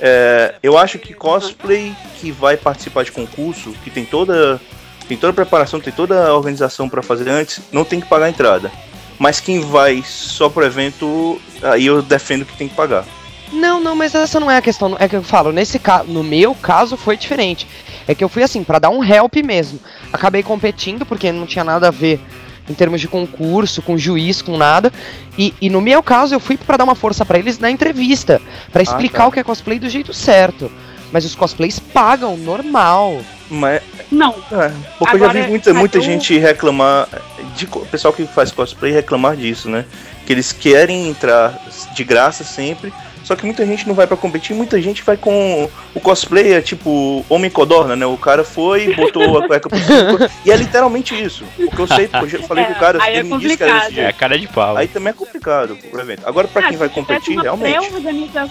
B: É, eu acho que cosplay que vai participar de concurso, que tem toda tem toda a preparação, tem toda a organização pra fazer antes, não tem que pagar a entrada. Mas quem vai só pro evento, aí eu defendo que tem que pagar.
C: Não, não, mas essa não é a questão. É que eu falo, nesse caso, no meu caso foi diferente. É que eu fui assim, pra dar um help mesmo. Acabei competindo, porque não tinha nada a ver em termos de concurso, com juiz, com nada. E, e no meu caso, eu fui pra dar uma força pra eles na entrevista, pra explicar
B: tá.
C: o que é cosplay do jeito certo. Mas os cosplays pagam, normal.
B: Mas
D: Não,
B: É, porque eu já
D: Agora,
B: vi muita, muita
D: eu-
B: gente reclamar, de pessoal que faz cosplay reclamar disso, né? Que eles querem entrar de graça sempre, só que muita gente não vai pra competir, muita gente vai com o cosplay, é tipo Homem Codorna, né? O cara foi, botou a cueca por cima, e é literalmente isso. Porque eu sei, porque eu já falei com o cara,
D: aí é
B: ele me disse que era
D: complicado.
A: É cara de pau.
B: Aí também é complicado pro evento. Agora pra
D: Ah,
B: quem vai competir,
D: uma
B: realmente.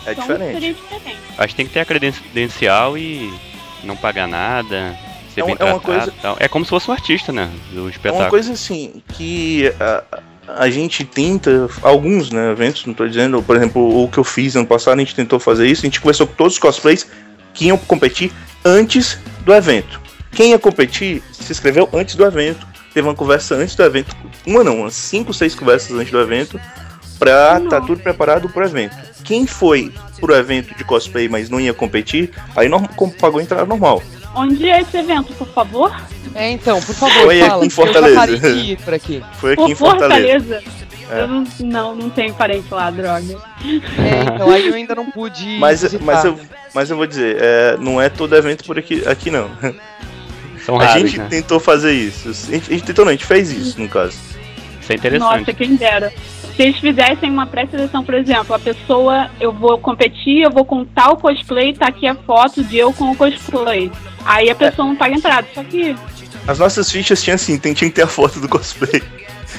B: é diferente.
D: diferente.
A: Acho que tem que ter a credencial e não pagar nada. Ser
B: É
A: bem
B: uma- é uma
A: tratado
B: coisa-
A: e tal. É como se fosse um artista, né? Do
B: É
A: espetáculo.
B: uma coisa assim, que ah, a gente tenta, alguns né, eventos, não tô dizendo, por exemplo, o que eu fiz ano passado, a gente tentou fazer isso, a gente conversou com todos os cosplays que iam competir antes do evento. Quem ia competir se inscreveu antes do evento, teve uma conversa antes do evento, uma não, umas 5, 6 conversas antes do evento, pra estar tá tudo preparado pro evento. Quem foi pro evento de cosplay, mas não ia competir, aí não pagou entrada normal.
D: Onde é esse evento, por favor?
C: É, então, por favor,
B: Foi aqui
C: fala.
B: em
C: eu já
B: Fortaleza.
C: parei de ir por aqui.
B: Foi aqui
D: Por
B: em Fortaleza.
D: Fortaleza.
B: É.
D: Eu não, não, não tenho parente lá, droga.
C: É, então aí eu ainda não pude
B: Mas,
C: visitar.
B: mas, eu, mas eu vou dizer, é, não é todo evento por aqui, aqui não.
A: São
B: a
A: raros,
B: gente
A: né?
B: tentou fazer isso. A gente, a gente tentou não, a gente fez isso, no caso.
A: Isso é interessante.
D: Nossa, quem dera. Se eles fizessem uma pré-seleção, por exemplo, a pessoa, eu vou competir, eu vou com tal cosplay, tá aqui a foto de eu com o cosplay. Aí a pessoa não paga entrada. Só que
B: As nossas fichas tinham assim, tem- tinha que ter a foto do cosplay.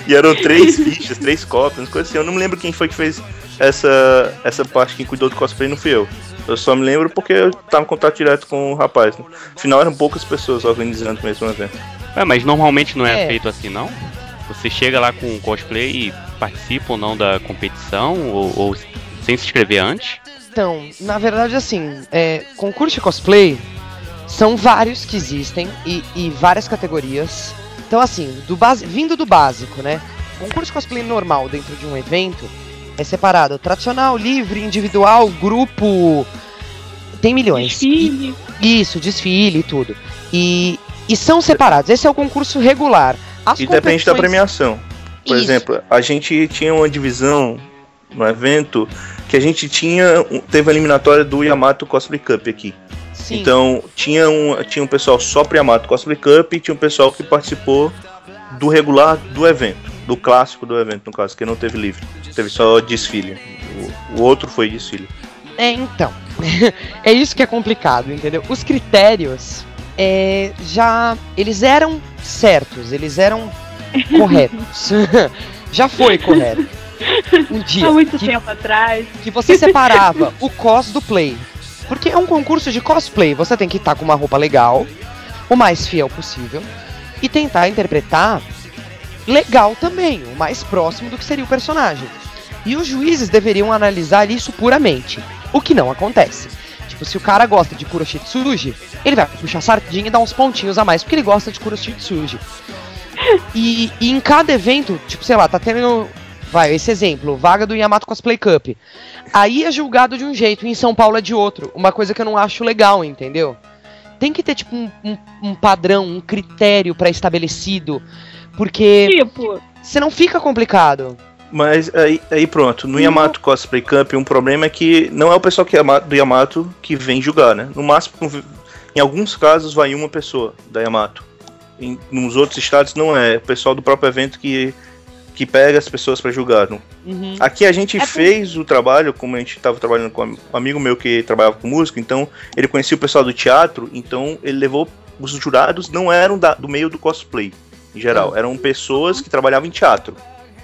B: E eram três fichas, três cópias, coisas assim. Eu não me lembro quem foi que fez essa, essa parte, quem cuidou do cosplay não fui eu. Eu só me lembro porque eu tava em contato direto com o rapaz. Né? Afinal, eram poucas pessoas organizando mesmo o evento.
A: Ué, mas normalmente não é,
C: É.
A: feito assim, não? Você chega lá com o cosplay e participa ou não da competição, ou, ou sem se inscrever antes?
C: Então, na verdade, assim, é, concurso de cosplay são vários que existem e, e várias categorias. Então, assim, do base, vindo do básico, né? Concurso de cosplay normal dentro de um evento é separado tradicional, livre, individual, grupo. Tem milhões. E-
D: desfile.
C: isso, desfile e tudo. E, e são separados. Esse é o concurso regular. As
B: E depende da premiação. Por
C: Isso.
B: exemplo, a gente tinha uma divisão no evento que a gente tinha. Teve a eliminatória do Yamato Cosplay Cup aqui.
C: Sim.
B: Então tinha um, tinha um pessoal só pro Yamato Cosplay Cup e tinha um pessoal que participou do regular do evento. Do clássico do evento, no caso, que não teve livre. Teve só desfile. O, o outro foi desfile.
C: É, então. é isso que é complicado, entendeu? Os critérios é, já. Eles eram certos, eles eram corretos. já foi correto. Um dia.
D: Há muito
C: que,
D: tempo atrás.
C: que você separava o cos do play. Porque é um concurso de cosplay. Você tem que estar com uma roupa legal, o mais fiel possível, e tentar interpretar legal também, o mais próximo do que seria o personagem. E os juízes deveriam analisar isso puramente, o que não acontece. Tipo, se o cara gosta de Kuroshitsuji, ele vai puxar sardinha e dar uns pontinhos a mais porque ele gosta de Kuroshitsuji. E, e em cada evento, tipo, sei lá, tá tendo. Vai, esse exemplo, vaga do Yamato Cosplay Cup. Aí é julgado de um jeito, e em São Paulo é de outro. Uma coisa que eu não acho legal, entendeu? Tem que ter, tipo, um, um- um padrão, um critério pré-estabelecido. Porque
D: Tipo,
C: senão fica complicado.
B: Mas aí, aí pronto, no Yamato Cosplay Camp, um problema é que não é o pessoal que Yama- do Yamato que vem julgar, né? No máximo, em alguns casos, vai uma pessoa da Yamato. Em, nos outros estados não é. O pessoal do próprio evento que, que pega as pessoas pra julgar. Não.
C: Uhum.
B: Aqui a gente
D: É por-
B: fez o trabalho, como a gente estava trabalhando com um amigo meu que trabalhava com música, então ele conhecia o pessoal do teatro, então ele levou. Os jurados não eram da- do meio do cosplay, em geral, eram pessoas que trabalhavam em teatro.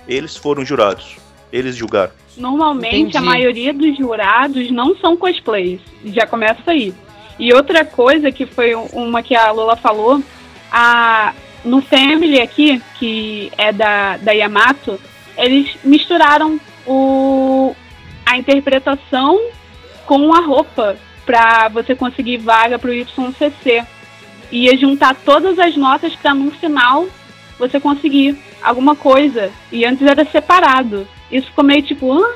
B: Eles foram jurados, eles julgaram.
D: normalmente
C: Entendi.
D: a maioria dos jurados não são cosplays. Já começa aí. E outra coisa que foi uma que a Lola falou, a, no Family aqui, que é da, da Yamato, eles misturaram o, a interpretação com a roupa para você conseguir vaga para o YCC. Ia juntar todas as notas para no final você conseguir alguma coisa. E antes era separado. Isso ficou meio tipo, hã?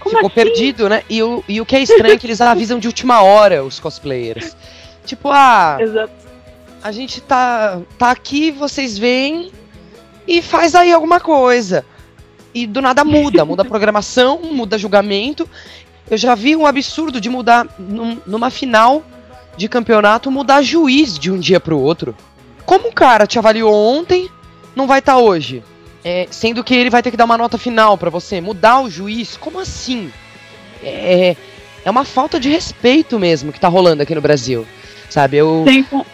D: Como
C: Ficou
D: assim?
C: perdido, né? E o, e o que é estranho é que eles avisam de última hora os cosplayers. Tipo, ah,
D: Exato.
C: A gente tá, tá aqui, vocês vêm e faz aí alguma coisa. E do nada muda, muda a programação, muda julgamento. Eu já vi um absurdo de mudar num- numa final de campeonato, mudar juiz de um dia pro outro. Como o cara te avaliou ontem, não vai estar hoje? É, sendo que ele vai ter que dar uma nota final pra você, mudar o juiz? Como assim? É, é uma falta de respeito mesmo que tá rolando aqui no Brasil. Sabe, eu
D: con-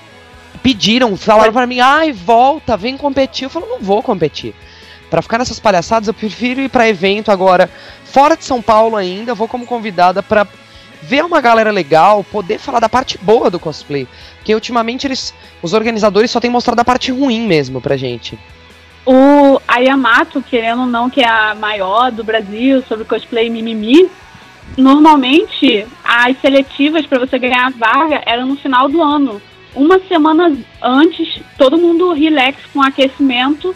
C: pediram, falaram pra mim, ai, volta, vem competir. Eu falo, não vou competir. Pra ficar nessas palhaçadas, eu prefiro ir pra evento agora, fora de São Paulo ainda, vou como convidada pra ver uma galera legal, poder falar da parte boa do cosplay. Porque ultimamente eles, os organizadores só têm mostrado a parte ruim mesmo pra gente.
D: o a Yamato, querendo ou não, que é a maior do Brasil sobre cosplay mimimi, normalmente as seletivas para você ganhar a vaga eram no final do ano. Uma semana antes, todo mundo relax com aquecimento.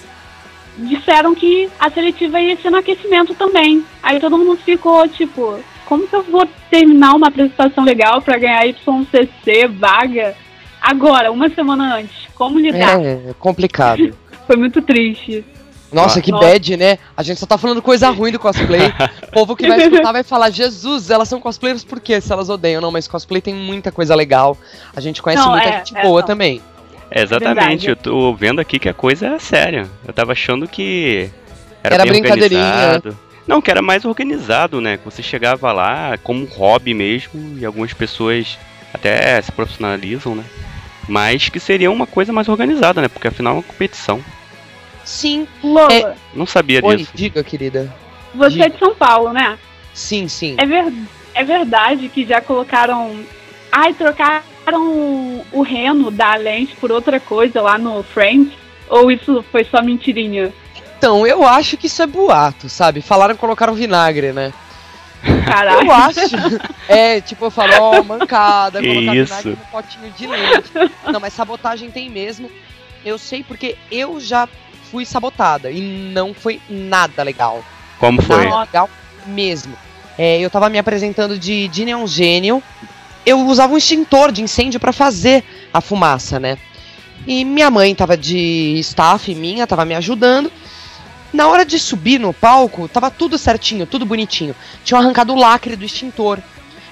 D: Disseram que a seletiva ia ser no aquecimento também. Aí todo mundo ficou tipo, como que eu vou terminar uma apresentação legal para ganhar YCC vaga agora, uma semana antes? Como lidar?
C: É, é complicado.
D: Foi muito triste.
C: Nossa, que
D: Nossa.
C: bad, né? A gente só tá falando coisa ruim do cosplay. O povo que vai escutar vai falar, Jesus, elas são cosplayers por quê? Se elas odeiam. Não, mas cosplay tem muita coisa legal. A gente conhece
D: Não,
C: muita
D: é,
C: gente
D: é,
C: boa
D: não.
C: também.
A: É, exatamente,
D: Verdade.
A: eu tô vendo aqui que a coisa é séria. Eu tava achando que era,
C: Era
A: bem
C: brincadeirinha.
A: organizado. Não, que era mais organizado, né? Que você chegava lá como um hobby mesmo, e algumas pessoas até se profissionalizam, né? Mas que seria uma coisa mais organizada, né? Porque afinal é uma competição.
C: Sim.
D: Lola,
C: É.
A: Não sabia
C: Oi,
A: disso.
C: diga, querida.
D: Você é de São Paulo, né?
C: Sim, sim.
D: É, ver, é verdade que já colocaram. Ai, trocaram o reno da lente por outra coisa lá no Friends? Ou isso foi só mentirinha?
C: Então, eu acho que isso é boato, sabe? Falaram que colocaram vinagre, né?
D: Caralho.
C: Eu acho. É, tipo, eu falo, ó, mancada,
A: Que
C: colocar
A: isso?
C: vinagre no potinho de leite. Não, mas sabotagem tem mesmo. Eu sei porque eu já fui sabotada e não foi nada legal.
A: Como foi?
C: Nada legal mesmo. É, eu tava me apresentando de, de neon gênio. Eu usava um extintor de incêndio pra fazer a fumaça, né? E minha mãe tava de staff minha, tava me ajudando. Na hora de subir no palco, tava tudo certinho, tudo bonitinho. Tinha arrancado o lacre do extintor.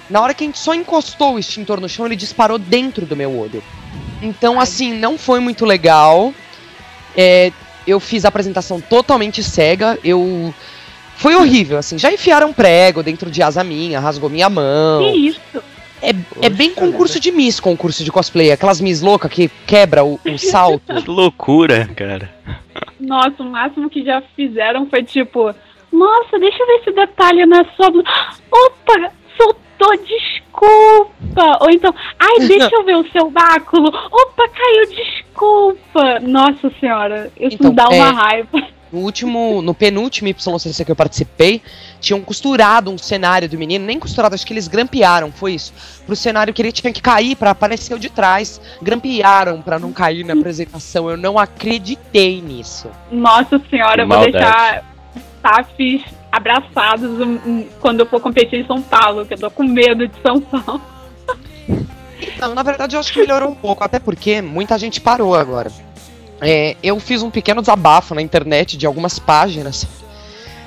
C: Na hora que a gente só encostou o extintor no chão, ele disparou dentro do meu olho. Então, assim, não foi muito legal. É, eu fiz a apresentação totalmente cega. Eu. Foi horrível, assim. Já enfiaram prego dentro de asa minha, rasgou minha mão.
D: Que isso?
C: É, é bem concurso de Miss, concurso de cosplay. Aquelas Miss loucas que quebra o, o salto.
A: Que loucura, cara.
D: Nossa, o máximo que já fizeram foi tipo: Nossa, deixa eu ver esse detalhe na sua blusa. Opa, soltou, desculpa. Ou então, ai, deixa eu ver o seu báculo. Opa, caiu, desculpa. Nossa senhora, isso
C: Então,
D: dá uma
C: é,
D: raiva.
C: No último, no penúltimo YCC que eu participei, tinham costurado um cenário do menino, nem costurado, acho que eles grampearam, foi isso. Pro cenário que ele tinha que cair pra aparecer o de trás. Grampearam pra não cair na apresentação. Eu não acreditei nisso.
D: Nossa senhora, eu vou deixar staffs abraçados um, um, quando eu for competir em São Paulo, que eu tô com medo de São Paulo.
C: Não, na verdade eu acho que melhorou um pouco, até porque muita gente parou agora. É, eu fiz um pequeno desabafo na internet de algumas páginas.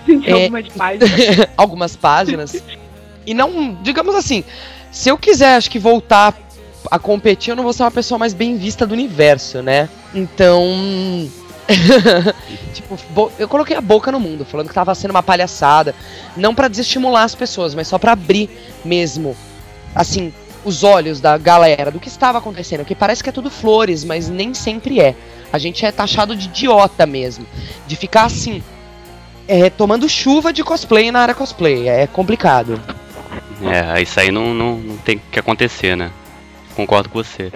D: De
C: É.
D: algumas páginas.
C: algumas páginas. E não, digamos assim, se eu quiser, acho que voltar a competir, eu não vou ser uma pessoa mais bem vista do universo, né? Então. tipo, eu coloquei a boca no mundo, falando que tava sendo uma palhaçada. Não pra desestimular as pessoas, mas só pra abrir mesmo, assim, os olhos da galera do que estava acontecendo. Que parece que é tudo flores, mas nem sempre é. A gente é taxado de idiota mesmo. De ficar assim, é, tomando chuva de cosplay na área cosplay. É complicado.
A: É, isso aí não, não, não tem que acontecer, né? Concordo com você.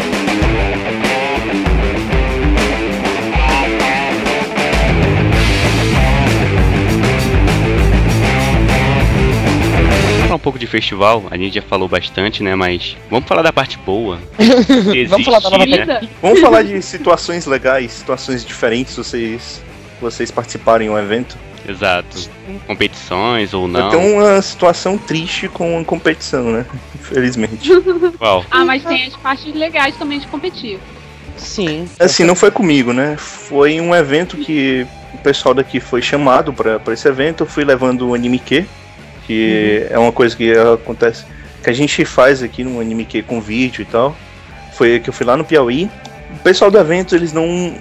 A: Falar um pouco de festival, a gente já falou bastante, né? Mas vamos falar da parte boa. que
C: Vamos falar da nova
A: existe, né?
B: Vamos falar de situações legais, situações diferentes, vocês vocês participarem em um evento.
A: Exato. Competições ou não.
B: Tenho uma situação triste com a competição, né? Infelizmente.
A: Qual?
D: Ah, mas tem as partes legais também de competir.
C: Sim.
B: Assim, não foi comigo, né? Foi um evento que o pessoal daqui foi chamado pra pra esse evento. Eu fui levando o Anime Q, que é uma coisa que acontece, que a gente faz aqui no Anime Q com vídeo e tal. Foi que eu fui lá no Piauí. O pessoal do evento, eles não.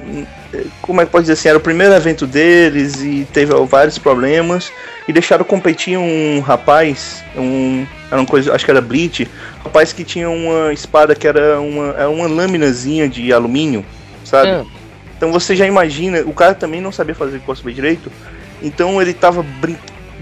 B: Como é que pode dizer assim? Era o primeiro evento deles e teve vários problemas. E deixaram competir um rapaz, um. Era uma coisa, acho que era Bleach, rapaz que tinha uma espada que era uma, era uma laminazinha de alumínio, sabe?
C: Ah,
B: Então você já imagina, o cara também não sabia fazer cosplay direito, então ele tava brin-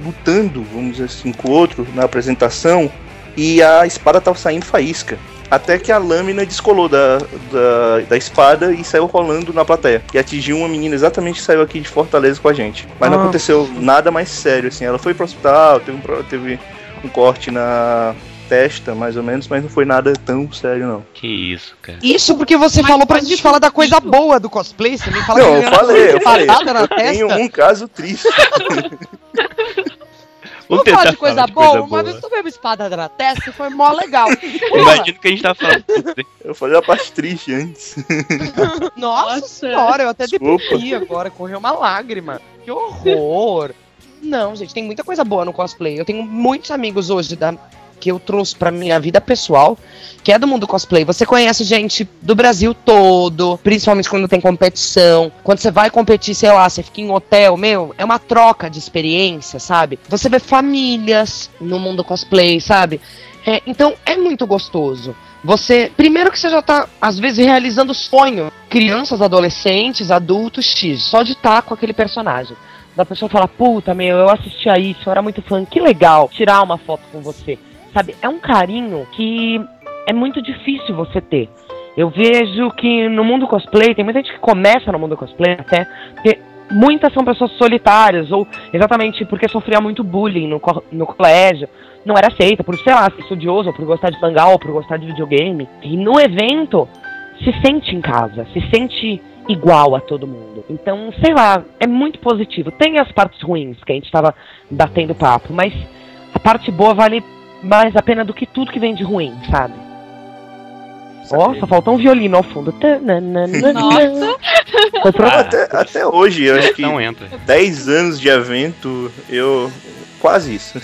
B: lutando, vamos dizer assim, com o outro na apresentação e a espada tava saindo faísca. até que a lâmina descolou da, da, da espada e saiu rolando na plateia. E atingiu uma menina exatamente que saiu aqui de Fortaleza com a gente. Mas não
C: Ah.
B: aconteceu nada mais sério, assim. Ela foi pro hospital, teve um, teve um corte na testa, mais ou menos, mas não foi nada tão sério, não.
A: Que isso, cara.
C: Isso porque você
D: Mas
C: falou pra gente falar da coisa
D: isso.
C: boa do cosplay, você me fala
B: Não,
C: que
B: eu falei, eu falei.
C: na
B: Eu tenho
C: testa.
B: um caso triste.
C: Vamos falar de coisa
A: falar de
C: boa?
A: coisa
C: Uma
A: boa.
C: vez tu veio uma espada na testa e foi mó legal. Porra,
A: Imagino que a gente tá falando.
B: Eu falei a parte triste antes.
C: Nossa,
D: Nossa.
C: senhora, eu até deprimi agora, correu uma lágrima. Que horror. Não, gente, tem muita coisa boa no cosplay. Eu tenho muitos amigos hoje da que eu trouxe pra minha vida pessoal, que é do mundo cosplay. Você conhece gente do Brasil todo, principalmente quando tem competição. Quando você vai competir, sei lá, você fica em hotel, meu, é uma troca de experiência, sabe? Você vê famílias no mundo cosplay, sabe? É, então é muito gostoso. Você, primeiro que você já tá, às vezes, realizando sonho. Crianças, adolescentes, adultos, X, só de estar com aquele personagem. Da pessoa falar, puta, meu, eu assisti a isso, eu era muito fã, que legal tirar uma foto com você. Sabe, é um carinho que é muito difícil você ter. Eu vejo que no mundo cosplay, tem muita gente que começa no mundo cosplay até, porque muitas são pessoas solitárias, ou exatamente porque sofria muito bullying no, no colégio, não era aceita por, sei lá, ser estudioso, ou por gostar de mangá, ou por gostar de videogame. E no evento, se sente em casa, se sente igual a todo mundo. Então, sei lá, é muito positivo. Tem as partes ruins que a gente tava batendo papo, mas a parte boa vale mais a pena do que tudo que vem de ruim, sabe? Nossa, faltou um violino ao fundo.
D: Nossa.
A: Ah,
B: Até, até hoje, eu acho que
A: Não entra.
B: 10 anos de evento, eu. Quase isso.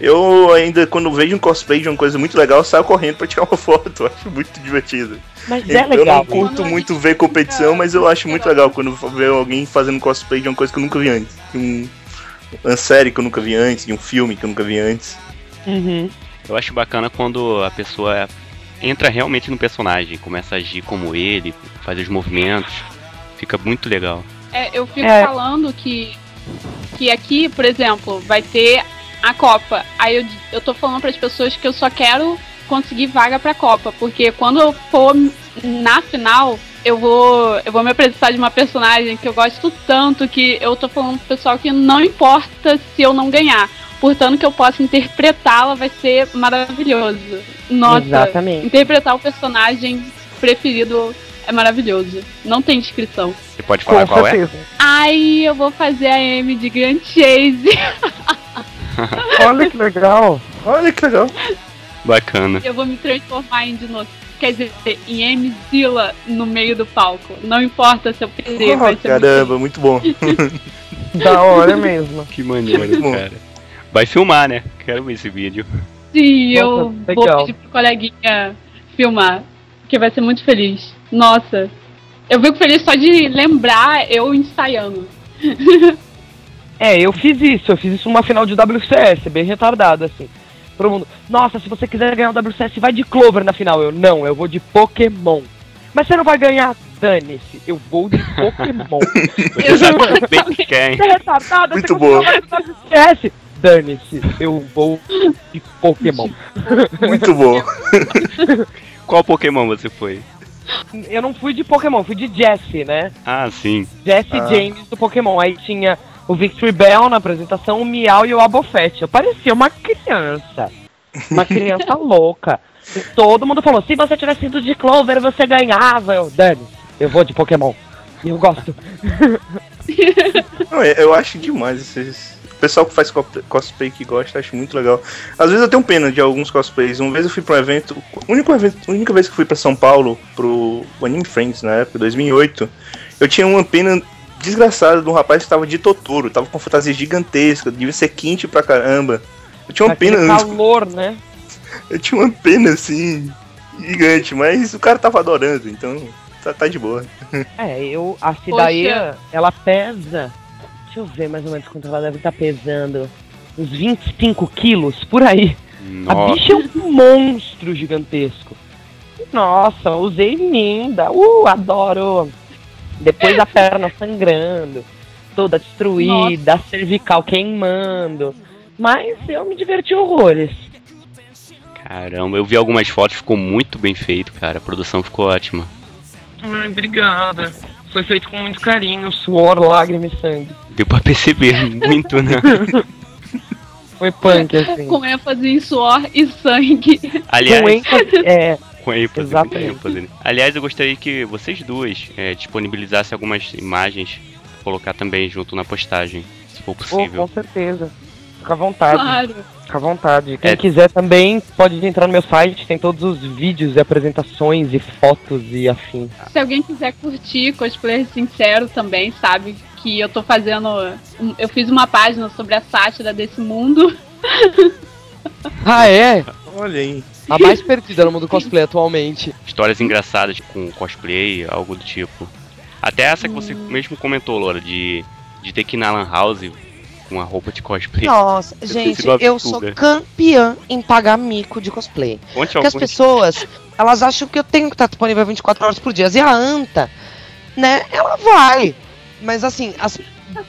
B: Eu ainda, quando vejo um cosplay de uma coisa muito legal, eu saio correndo pra tirar uma foto. Eu acho muito divertido.
C: Mas é
B: Eu não
C: legal.
B: curto muito ver competição, mas eu acho muito legal quando ver alguém fazendo cosplay de uma coisa que eu nunca vi antes. De um, uma série que eu nunca vi antes, de um filme que eu nunca vi antes.
C: Uhum.
A: Eu acho bacana quando a pessoa entra realmente no personagem, começa a agir como ele, faz os movimentos. Fica muito legal.
D: É, eu fico
C: É.
D: falando que, que aqui, por exemplo, vai ter a Copa. Aí eu, eu tô falando para as pessoas que eu só quero conseguir vaga pra Copa, porque quando eu for na final, eu vou eu vou me apresentar de uma personagem que eu gosto tanto que eu tô falando pro pessoal que não importa se eu não ganhar. Portanto, que eu possa interpretá-la vai ser maravilhoso. Nossa,
C: Exatamente.
D: interpretar o personagem preferido é maravilhoso. Não tem descrição.
A: Você pode falar
C: Com
A: qual é?
C: certeza.
D: Ai, eu vou fazer a M de Grand Chase.
C: Olha que legal.
B: Olha que legal.
A: Bacana.
D: Eu vou me transformar em dinossauro. Quer dizer, em M Zilla no meio do palco. Não importa se eu perder, vai
B: Oh,
D: ser
B: caramba, muito bom.
C: Da hora mesmo.
A: Que maneiro,
B: Muito
A: cara. Vai filmar, né? Quero ver esse vídeo.
D: Sim, eu
C: Nossa,
D: vou pedir pro coleguinha filmar. Que vai ser muito feliz. Nossa. Eu fico feliz só de lembrar eu ensaiando.
C: É, eu fiz isso, eu fiz isso numa final de WCS, bem retardado, assim. Todo mundo, nossa, se você quiser ganhar o WCS, vai de Clover na final. Eu, não, eu vou de Pokémon. Mas você não vai ganhar, dane-se, eu vou de Pokémon.
A: Você
C: é retardado,
B: Muito
C: você no WCS. Dane-se, eu vou de Pokémon.
B: Muito bom.
A: Qual Pokémon você foi?
C: Eu não fui de Pokémon, fui de Jesse, né?
A: Ah, sim.
C: Jesse
B: Ah.
C: James do Pokémon. Aí tinha o Victory Bell na apresentação, o Miau e o Abofete. Eu parecia uma criança. Uma criança louca. E todo mundo falou: se você tivesse sido de Clover, você ganhava. Eu, Dani, eu vou de Pokémon. E eu gosto.
B: Não, eu acho demais esses. O pessoal que faz co- cosplay que gosta, acho muito legal. Às vezes eu tenho pena de alguns cosplays. Uma vez eu fui pra um evento. Único evento, a única vez que eu fui pra São Paulo, pro Anime Friends, na época, 2008, eu tinha uma pena desgraçada de um rapaz que tava de Totoro. Tava com fantasia gigantesca, devia ser quente pra caramba. Eu tinha uma
C: Aquele
B: pena.
C: calor, né?
B: Eu tinha uma pena assim. Gigante, mas o cara tava adorando, então tá, tá de boa.
C: É, eu. A Cidaia, ela pesa. Deixa eu ver mais ou menos quanto ela deve estar pesando. Uns 25 quilos, por aí. A
A: Nossa.
C: bicha é um monstro gigantesco. Nossa, usei linda. Uh, adoro. Depois a perna sangrando, toda destruída, a cervical queimando. Mas eu me diverti horrores.
A: Caramba, eu vi algumas fotos, ficou muito bem feito, cara. A produção ficou ótima.
I: Ai, obrigada. Foi feito com muito carinho, suor, lágrima e sangue.
A: Deu pra perceber muito, né?
I: Foi punk, assim.
D: Com ênfase em suor e sangue.
I: Com
A: Aliás,
I: ênfase, é,
A: com ênfase,
I: Exatamente.
A: com ênfase. Aliás, eu gostaria que vocês duas é, disponibilizassem algumas imagens pra colocar também junto na postagem, se for
I: oh,
A: possível.
I: com certeza. Fica à vontade,
D: Claro.
I: fica à vontade. Quem
A: É.
I: quiser também pode entrar no meu site, tem todos os vídeos e apresentações e fotos e afim.
D: Se alguém quiser curtir cosplayer sincero também, sabe que eu tô fazendo. Eu fiz uma página sobre a sátira desse mundo.
I: Ah, é?
B: Olha aí.
I: A mais perdida no mundo cosplay atualmente.
A: Histórias engraçadas com cosplay, algo do tipo. Até essa que você
I: Hum.
A: mesmo comentou, Laura, de, de ter que ir na Lan House com a roupa de cosplay.
C: Nossa,
A: ter
C: gente, eu sou campeã em pagar mico de cosplay.
A: Conte
C: Porque as pessoas, elas acham que eu tenho que estar disponível 24 horas por dia. E a Anta, né, ela vai. Mas assim, as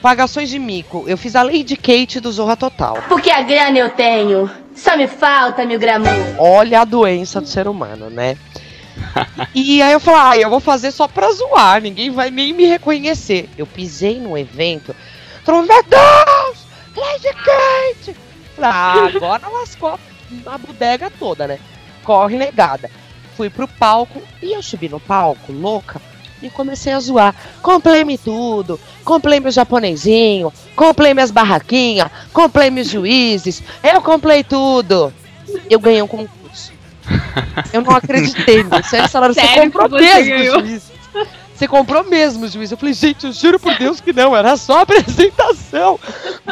C: pagações de mico, eu fiz a Lady Kate do Zorra Total.
J: Porque a grana eu tenho, só me falta mil gramas.
C: Olha a doença do ser humano, né? E aí eu falei, ah, eu vou fazer só pra zoar, ninguém vai nem me reconhecer. Eu pisei no evento, falou, meu Deus, Lady Kate! Ah, agora lascou a bodega toda, né? Corre negada. Fui pro palco e eu subi no palco, louca, e comecei a zoar. Comprei-me tudo, comprei meu japonesinho, comprei minhas barraquinhas, comprei meus juízes, eu comprei tudo. Eu ganhei um concurso. Eu não acreditei nisso. Aí falaram, você comprou
D: você
C: mesmo
D: ganhou?
C: juiz. Você comprou mesmo o juiz. Eu falei, gente, eu juro por Deus que não, era só apresentação.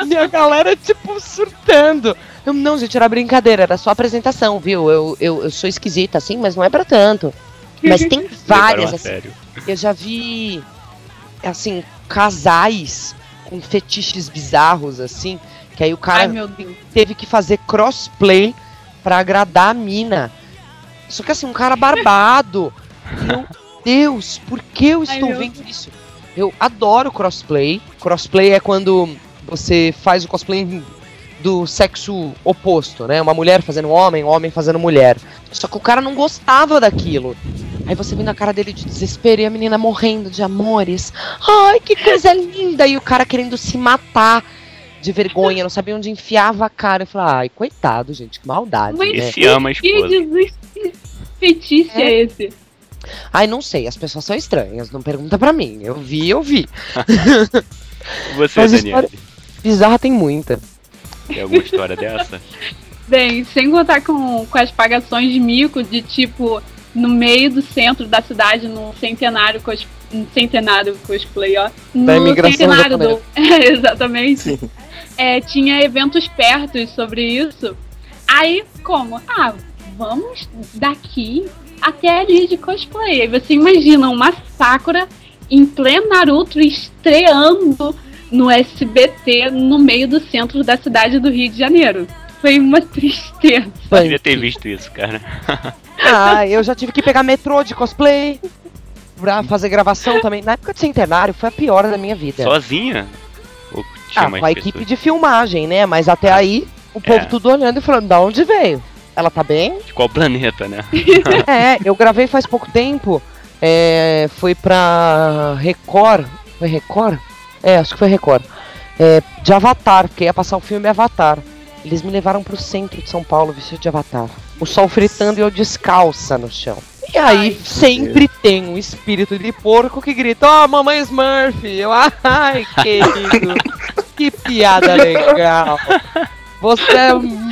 C: E a galera, tipo, surtando. Eu, não, gente, era brincadeira, era só apresentação, viu? Eu, eu, eu sou esquisita, assim, mas não é pra tanto. Mas tem várias, assim,
A: sério.
C: Eu já vi, assim, casais com fetiches bizarros, assim, que aí o cara
D: Ai, Deus.
C: teve que fazer crossplay pra agradar a mina. Só que assim, um cara barbado. Meu Deus, por que eu
D: Ai,
C: estou
D: meu
C: vendo isso? Eu adoro crossplay. Crossplay é quando você faz o cosplay do sexo oposto, né? Uma mulher fazendo um homem, um homem fazendo mulher. Só que o cara não gostava daquilo. Aí você vê na cara dele de desespero e a menina morrendo de amores. Ai, que coisa linda! E o cara querendo se matar de vergonha, não sabia onde enfiava a cara. Eu falei, ai, coitado, gente, que maldade,
D: Mas-
C: né?
A: Esse ama a
D: Que
A: esposa.
D: desespero fetiche é. esse?
C: Ai, não sei, as pessoas são estranhas, não pergunta pra mim. Eu vi, eu vi.
A: Você,
C: Mas história- Bizarra tem muita.
A: Tem alguma história dessa?
D: Bem, sem contar com, com as pagações de mico de tipo no meio do centro da cidade, no centenário cos, no centenário cosplay, ó. No centenário do. É, exatamente. É, tinha eventos perto sobre isso. Aí, como? Ah, vamos daqui até ali de cosplay. Aí você imagina uma Sakura em pleno Naruto estreando no SBT no meio do centro da cidade do Rio de Janeiro. Foi uma tristeza.
A: Eu devia ter visto isso, cara.
C: Ah, eu já tive que pegar metrô de cosplay pra fazer gravação também. Na época de centenário foi a pior da minha vida.
A: Sozinha? Ou tinha
C: ah,
A: mais
C: com a
A: pessoas?
C: equipe de filmagem, né? Mas até aí, o povo
A: É.
C: tudo olhando e falando, da onde veio? Ela tá bem?
A: De qual planeta, né?
C: é, eu gravei faz pouco tempo. É, foi pra Record. Foi Record? É, acho que foi Record. É, de Avatar, porque ia passar o filme Avatar. Eles me levaram pro centro de São Paulo vestido de Avatar. O sol fritando e eu descalça no chão. E aí sempre tem um espírito de porco que grita: Ó, mamãe Smurf! Eu, ai, querido, que piada legal. Você é um-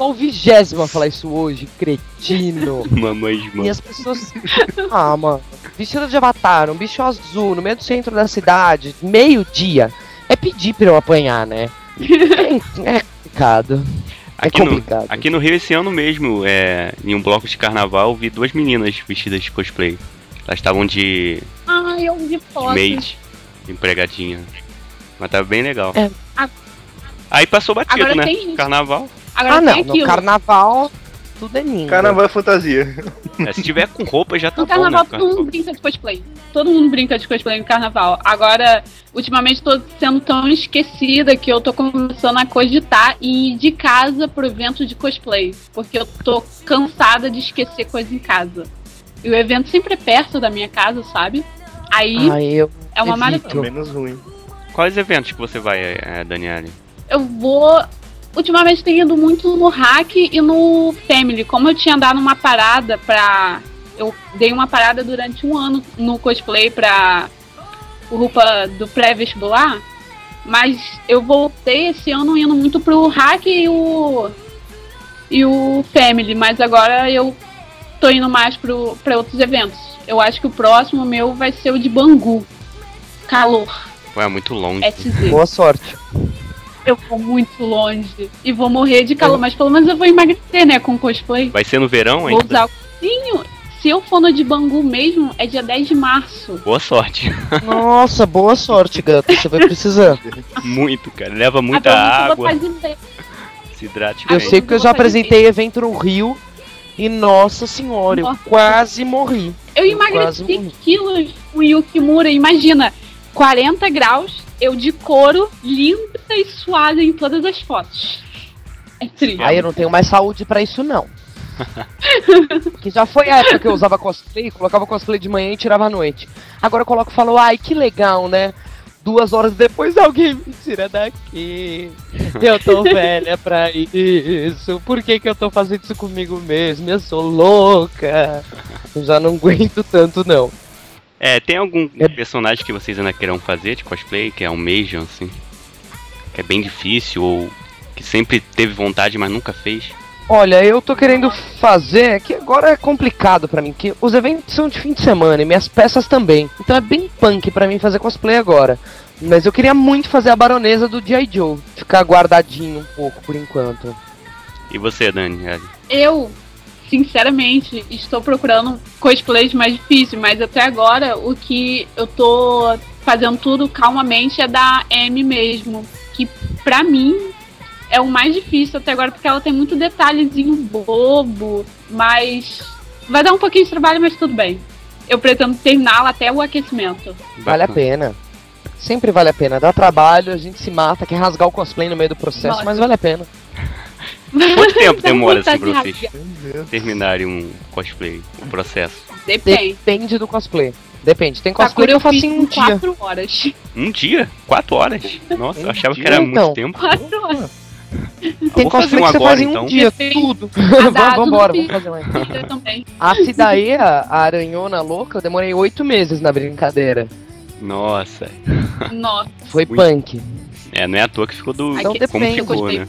C: só o vigésimo a falar isso hoje, cretino.
A: Mamãe
C: E
A: Smurf.
C: as pessoas. Ah, mano. Vestido de avatar, um bicho azul, no meio do centro da cidade, meio-dia. É pedir pra eu apanhar, né? É, é complicado. É
A: Aqui no,
C: complicado.
A: aqui no Rio, esse ano mesmo, é, em um bloco de carnaval, vi duas meninas vestidas de cosplay. Elas estavam de,
D: Ai, eu vi
A: de
D: fotos.
A: maid, de empregadinha. Mas tava bem legal.
C: É.
D: A-
A: Aí passou batido,
D: Agora
A: né?
D: tem isso.
A: Carnaval.
D: Agora
C: Ah,
D: tem
C: não. No
D: aquilo.
C: carnaval. tudo é lindo.
B: Carnaval é fantasia.
A: É, se tiver com roupa já tá
D: No
A: bom,
D: carnaval
A: né?
D: todo mundo brinca de cosplay. Todo mundo brinca de cosplay no carnaval. Agora, ultimamente tô sendo tão esquecida que eu tô começando a cogitar e ir de casa pro evento de cosplay. Porque eu tô cansada de esquecer coisa em casa. E o evento sempre é perto da minha casa, sabe? Aí
C: Ai, eu
D: é uma
C: evito.
D: maratona.
B: Menos ruim.
A: Quais eventos que você vai, é, Daniele?
D: Eu vou. Ultimamente tenho ido muito no hack e no family. Como eu tinha dado uma parada pra. Eu dei uma parada durante um ano no cosplay pra roupa do pré-vestibular. Mas eu voltei esse ano indo muito pro hack e o. E o family. Mas agora eu tô indo mais pro, pra outros eventos. Eu acho que o próximo meu vai ser o de Bangu. Calor.
A: Ué, é muito longe.
D: SZ.
C: Boa sorte.
D: Eu vou muito longe e vou morrer de calor, mas pelo menos eu vou emagrecer, né, com cosplay.
A: Vai ser no verão
D: Vou
A: ainda?
D: usar o Sim, se eu for no de Bangu mesmo, é dia 10 de março.
A: Boa sorte.
C: Nossa, boa sorte, gato. Você vai precisar.
A: Muito, cara. Leva muita
D: eu vou
A: água. Se hidrate
C: Eu sei que eu já apresentei evento no Rio e, nossa senhora, eu
D: Nossa.
C: quase morri.
D: Eu
C: Eu
D: emagreci
C: quase morri.
D: quilos o Yukimura, imagina, 40 graus, eu de couro, linda e suada em todas as fotos. É triste.
C: Aí eu não tenho mais saúde pra isso, não. que já foi a época que eu usava cosplay, colocava cosplay de manhã e tirava à noite. Agora eu coloco e falo, ai, que legal, né? Duas horas depois alguém me tira daqui. Eu tô velha pra isso. Por que, que eu tô fazendo isso comigo mesmo? Eu sou louca. Eu já não aguento tanto, não.
A: É, tem algum
C: É-
A: personagem que vocês ainda queiram fazer de cosplay, que é um Major, assim? Que é bem difícil, ou que sempre teve vontade, mas nunca fez?
C: Olha, eu tô querendo fazer, que agora é complicado pra mim, que os eventos são de fim de semana e minhas peças também. Então é bem punk pra mim fazer cosplay agora. Mas eu queria muito fazer a baronesa do G.I. Joe. Ficar guardadinho um pouco por enquanto.
A: E você, Dani?
D: Eu, sinceramente, estou procurando cosplays mais difíceis, mas até agora o que eu tô fazendo tudo calmamente é da M mesmo. Que pra mim é o mais difícil até agora, porque ela tem muito detalhezinho bobo, mas vai dar um pouquinho de trabalho, mas tudo bem. Eu pretendo terminá-la até o aquecimento.
C: Vale a pena. Sempre vale a pena. Dá trabalho, a gente se mata, quer rasgar o cosplay no meio do processo,
D: Nossa.
C: mas vale a pena.
A: Quanto tempo demora assim pra vocês terminarem um cosplay, um processo?
D: Depende.
C: Depende do cosplay. Depende. Tem cosplay que eu
D: eu
C: faço em um dia.
D: 4 horas.
A: Um dia? Quatro horas? Nossa, eu
B: Um
A: achava que
B: dia,
A: era
C: então.
A: muito tempo.
D: 4 horas.
C: Tem
A: vou fazer
C: cosplay
A: um
C: que você
A: agora,
C: faz em um
A: então.
C: dia, tudo. Vamos embora,
D: Azul
C: vamos fazer mais.
D: Eu também.
C: A Cidaea, a aranhona louca, eu demorei oito meses na brincadeira.
A: Nossa.
D: Nossa.
C: Foi
A: Muito.
C: punk.
A: É, não é à toa que ficou do.
C: Então
A: como
C: depende.
A: ficou,
D: gostei.
A: né?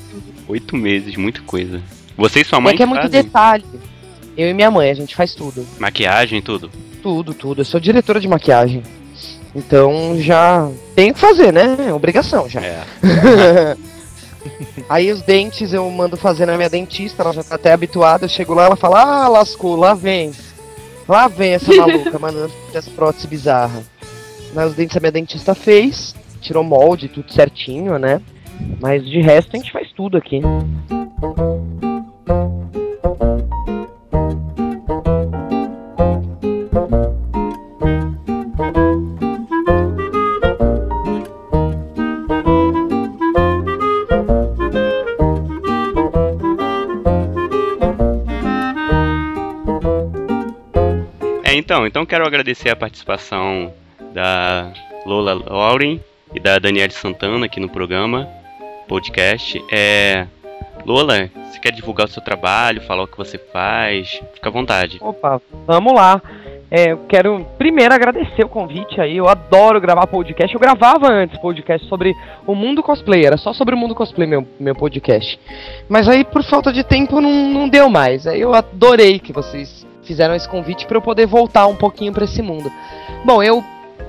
A: Oito meses, muita coisa. Você e sua mãe
C: é que é muito
A: fazem
C: detalhe. Eu e minha mãe, a gente faz tudo.
A: maquiagem tudo.
C: Tudo, tudo. Eu sou diretora de maquiagem. Então já tem que fazer, né? É Obrigação já.
A: É.
C: Aí os dentes eu mando fazer na minha dentista, ela já tá até habituada. Eu chego lá, ela fala: Ah, lascou, lá vem. Lá vem essa maluca, mandando as próteses bizarras. Mas os dentes a minha dentista fez, tirou molde, tudo certinho, né? Mas de resto a gente faz tudo aqui.
A: É, então, então quero agradecer a participação da Lola Lauren e da Daniele Santana aqui no programa, podcast. É, Lola, você quer divulgar o seu trabalho, falar o que você faz? Fica à vontade.
C: Opa, vamos lá. É, eu quero primeiro agradecer o convite aí. Eu adoro gravar podcast. Eu gravava antes podcast sobre o mundo cosplay. Era só sobre o mundo cosplay meu, meu podcast. Mas aí, por falta de tempo, não, não deu mais. Aí eu adorei que vocês fizeram esse convite para eu poder voltar um pouquinho para esse mundo. Bom, eu.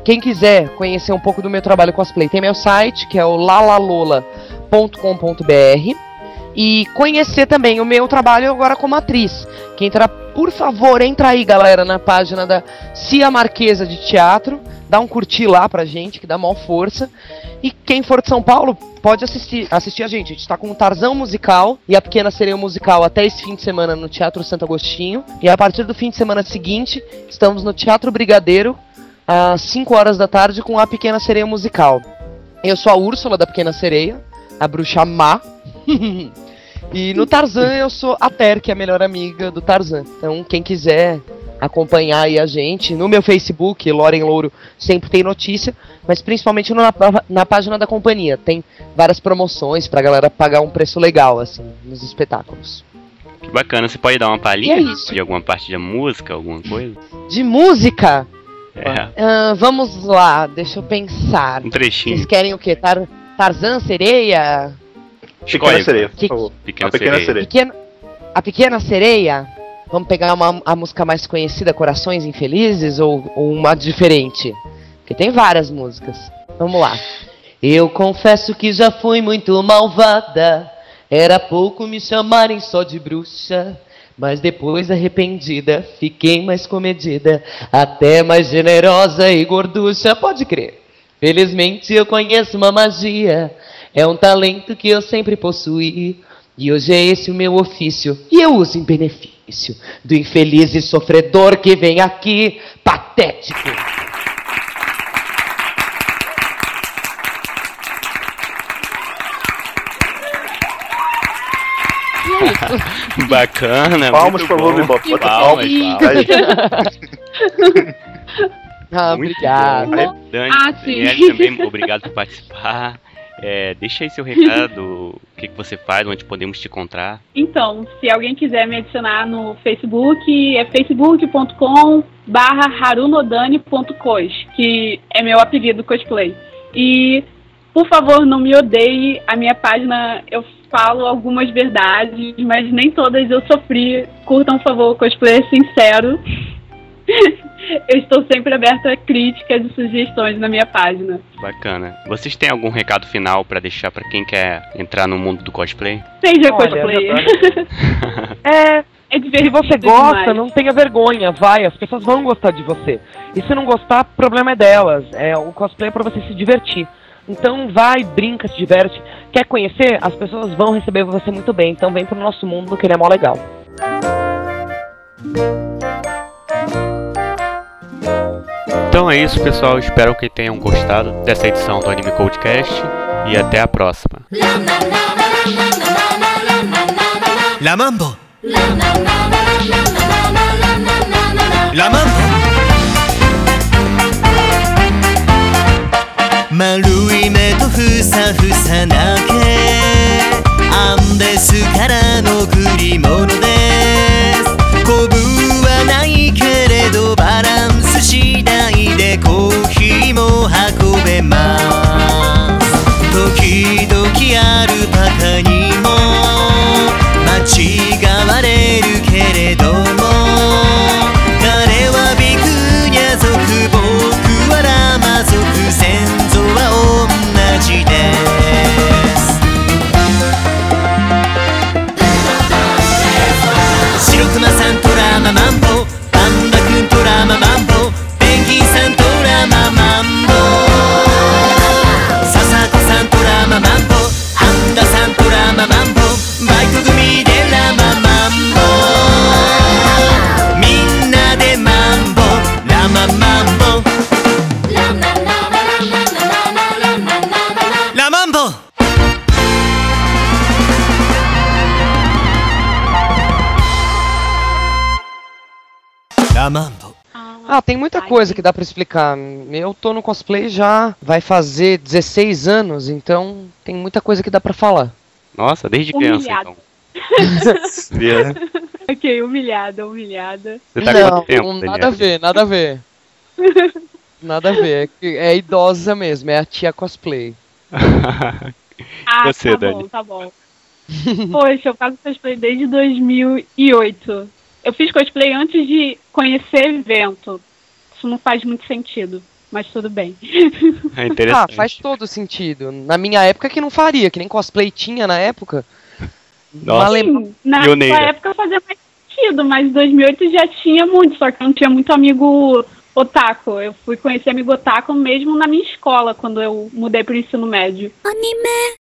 C: Quem quiser conhecer um pouco do meu trabalho cosplay, tem meu site, que é o lalalola.com.br. E conhecer também o meu trabalho agora como atriz. Quem entrar, por favor, entra aí, galera, na página da Cia Marquesa de Teatro. Dá um curtir lá pra gente, que dá maior força. E quem for de São Paulo pode assistir, assistir a gente. A gente tá com o Tarzão Musical e a Pequena Sereia Musical até esse fim de semana no Teatro Santo Agostinho. E a partir do fim de semana seguinte, estamos no Teatro Brigadeiro às 5 horas da tarde com a Pequena Sereia Musical. Eu sou a Úrsula da Pequena Sereia, a bruxa má. e no Tarzan eu sou a Ter, que é a melhor amiga do Tarzan. Então, quem quiser acompanhar aí a gente, no meu Facebook, Loren Louro, sempre tem notícia, mas principalmente na, na página da companhia. Tem várias promoções pra galera pagar um preço legal, assim, nos espetáculos.
A: Que bacana, você pode dar uma palhinha
C: é
A: de alguma parte da música, alguma coisa?
C: De música,
A: É,
C: ah, vamos lá, deixa eu pensar.
A: um trechinho.
C: Vocês querem o quê? Tar Tarzan, sereia?
B: Pequena
A: Escolhe.
B: sereia, por
C: Que-
B: favor.
A: Pequena
B: a pequena
A: sereia.
B: sereia.
C: Pequena, a Pequena Sereia? Vamos pegar uma, a música mais conhecida, Corações Infelizes, ou, ou uma diferente? Porque tem várias músicas. Vamos lá. Eu confesso que já fui muito malvada. Era pouco me chamarem só de bruxa. Mas depois arrependida, fiquei mais comedida, até mais generosa e gorducha, pode crer. Felizmente eu conheço uma magia, é um talento que eu sempre possuí. E hoje é esse o meu ofício, e eu uso em benefício do infeliz e sofredor que vem aqui, patético.
A: Bacana,
B: Palmas,
A: bom.
B: Bebop. Bota
A: Palmas,
B: palmas.
C: Ah,
B: Muito
C: obrigado.
B: bom.
A: Dani,
D: Ah,
A: também, obrigado por participar. É, deixa aí seu recado, o que, que você faz, onde podemos te encontrar.
D: Então, se alguém quiser me adicionar no Facebook, é facebook.com barra harunodani.cos, que é meu apelido cosplay. E, por favor, não me odeie, a minha página eu falo algumas verdades, mas nem todas eu sofri. Curtam, por favor, o cosplay é sincero. eu estou sempre aberta a críticas e sugestões na minha página.
A: Bacana. Vocês têm algum recado final pra deixar pra quem quer entrar no mundo do cosplay?
D: Seja
C: Olha,
D: cosplayer.
C: É,
D: é
C: se você gosta,
D: demais.
C: não tenha vergonha, vai, as pessoas vão gostar de você. E se não gostar, o problema é delas. É, o cosplay é pra você se divertir. Então vai, brinca, se diverte. Quer conhecer? As pessoas vão receber você muito bem. Então vem pro nosso mundo que ele é mó legal.
A: Então é isso, pessoal. Espero que tenham gostado dessa edição do Anime Codecast e até a próxima.
K: La Mambo. La Mambo. 丸い目とふさふさだけ。アンデスから
C: coisa que dá pra explicar. Eu tô no cosplay já vai fazer 16 anos, então tem muita coisa que dá pra falar.
A: Nossa, desde criança
D: Humilhado.
A: então.
D: ok, humilhada, humilhada.
A: Você tá
C: não,
A: quanto tempo,
C: nada a ver, nada a ver. Nada a ver, é, é idosa mesmo, é a tia cosplay.
D: Ah,
A: Você,
D: tá
A: Dani.
D: bom, tá bom. Poxa, eu faço cosplay desde 2008. Eu fiz cosplay antes de conhecer evento isso não faz muito sentido. Mas tudo bem.
A: É interessante.
C: Ah, faz todo sentido. Na minha época que não faria, que nem cosplay tinha na época.
A: Nossa,
C: Malema...
D: Sim, na
A: Pioneira.
D: época fazia mais sentido, mas em 2008 já tinha muito, só que eu não tinha muito amigo otaku. Eu fui conhecer amigo otaku mesmo na minha escola, quando eu mudei para o ensino médio.
L: Anime,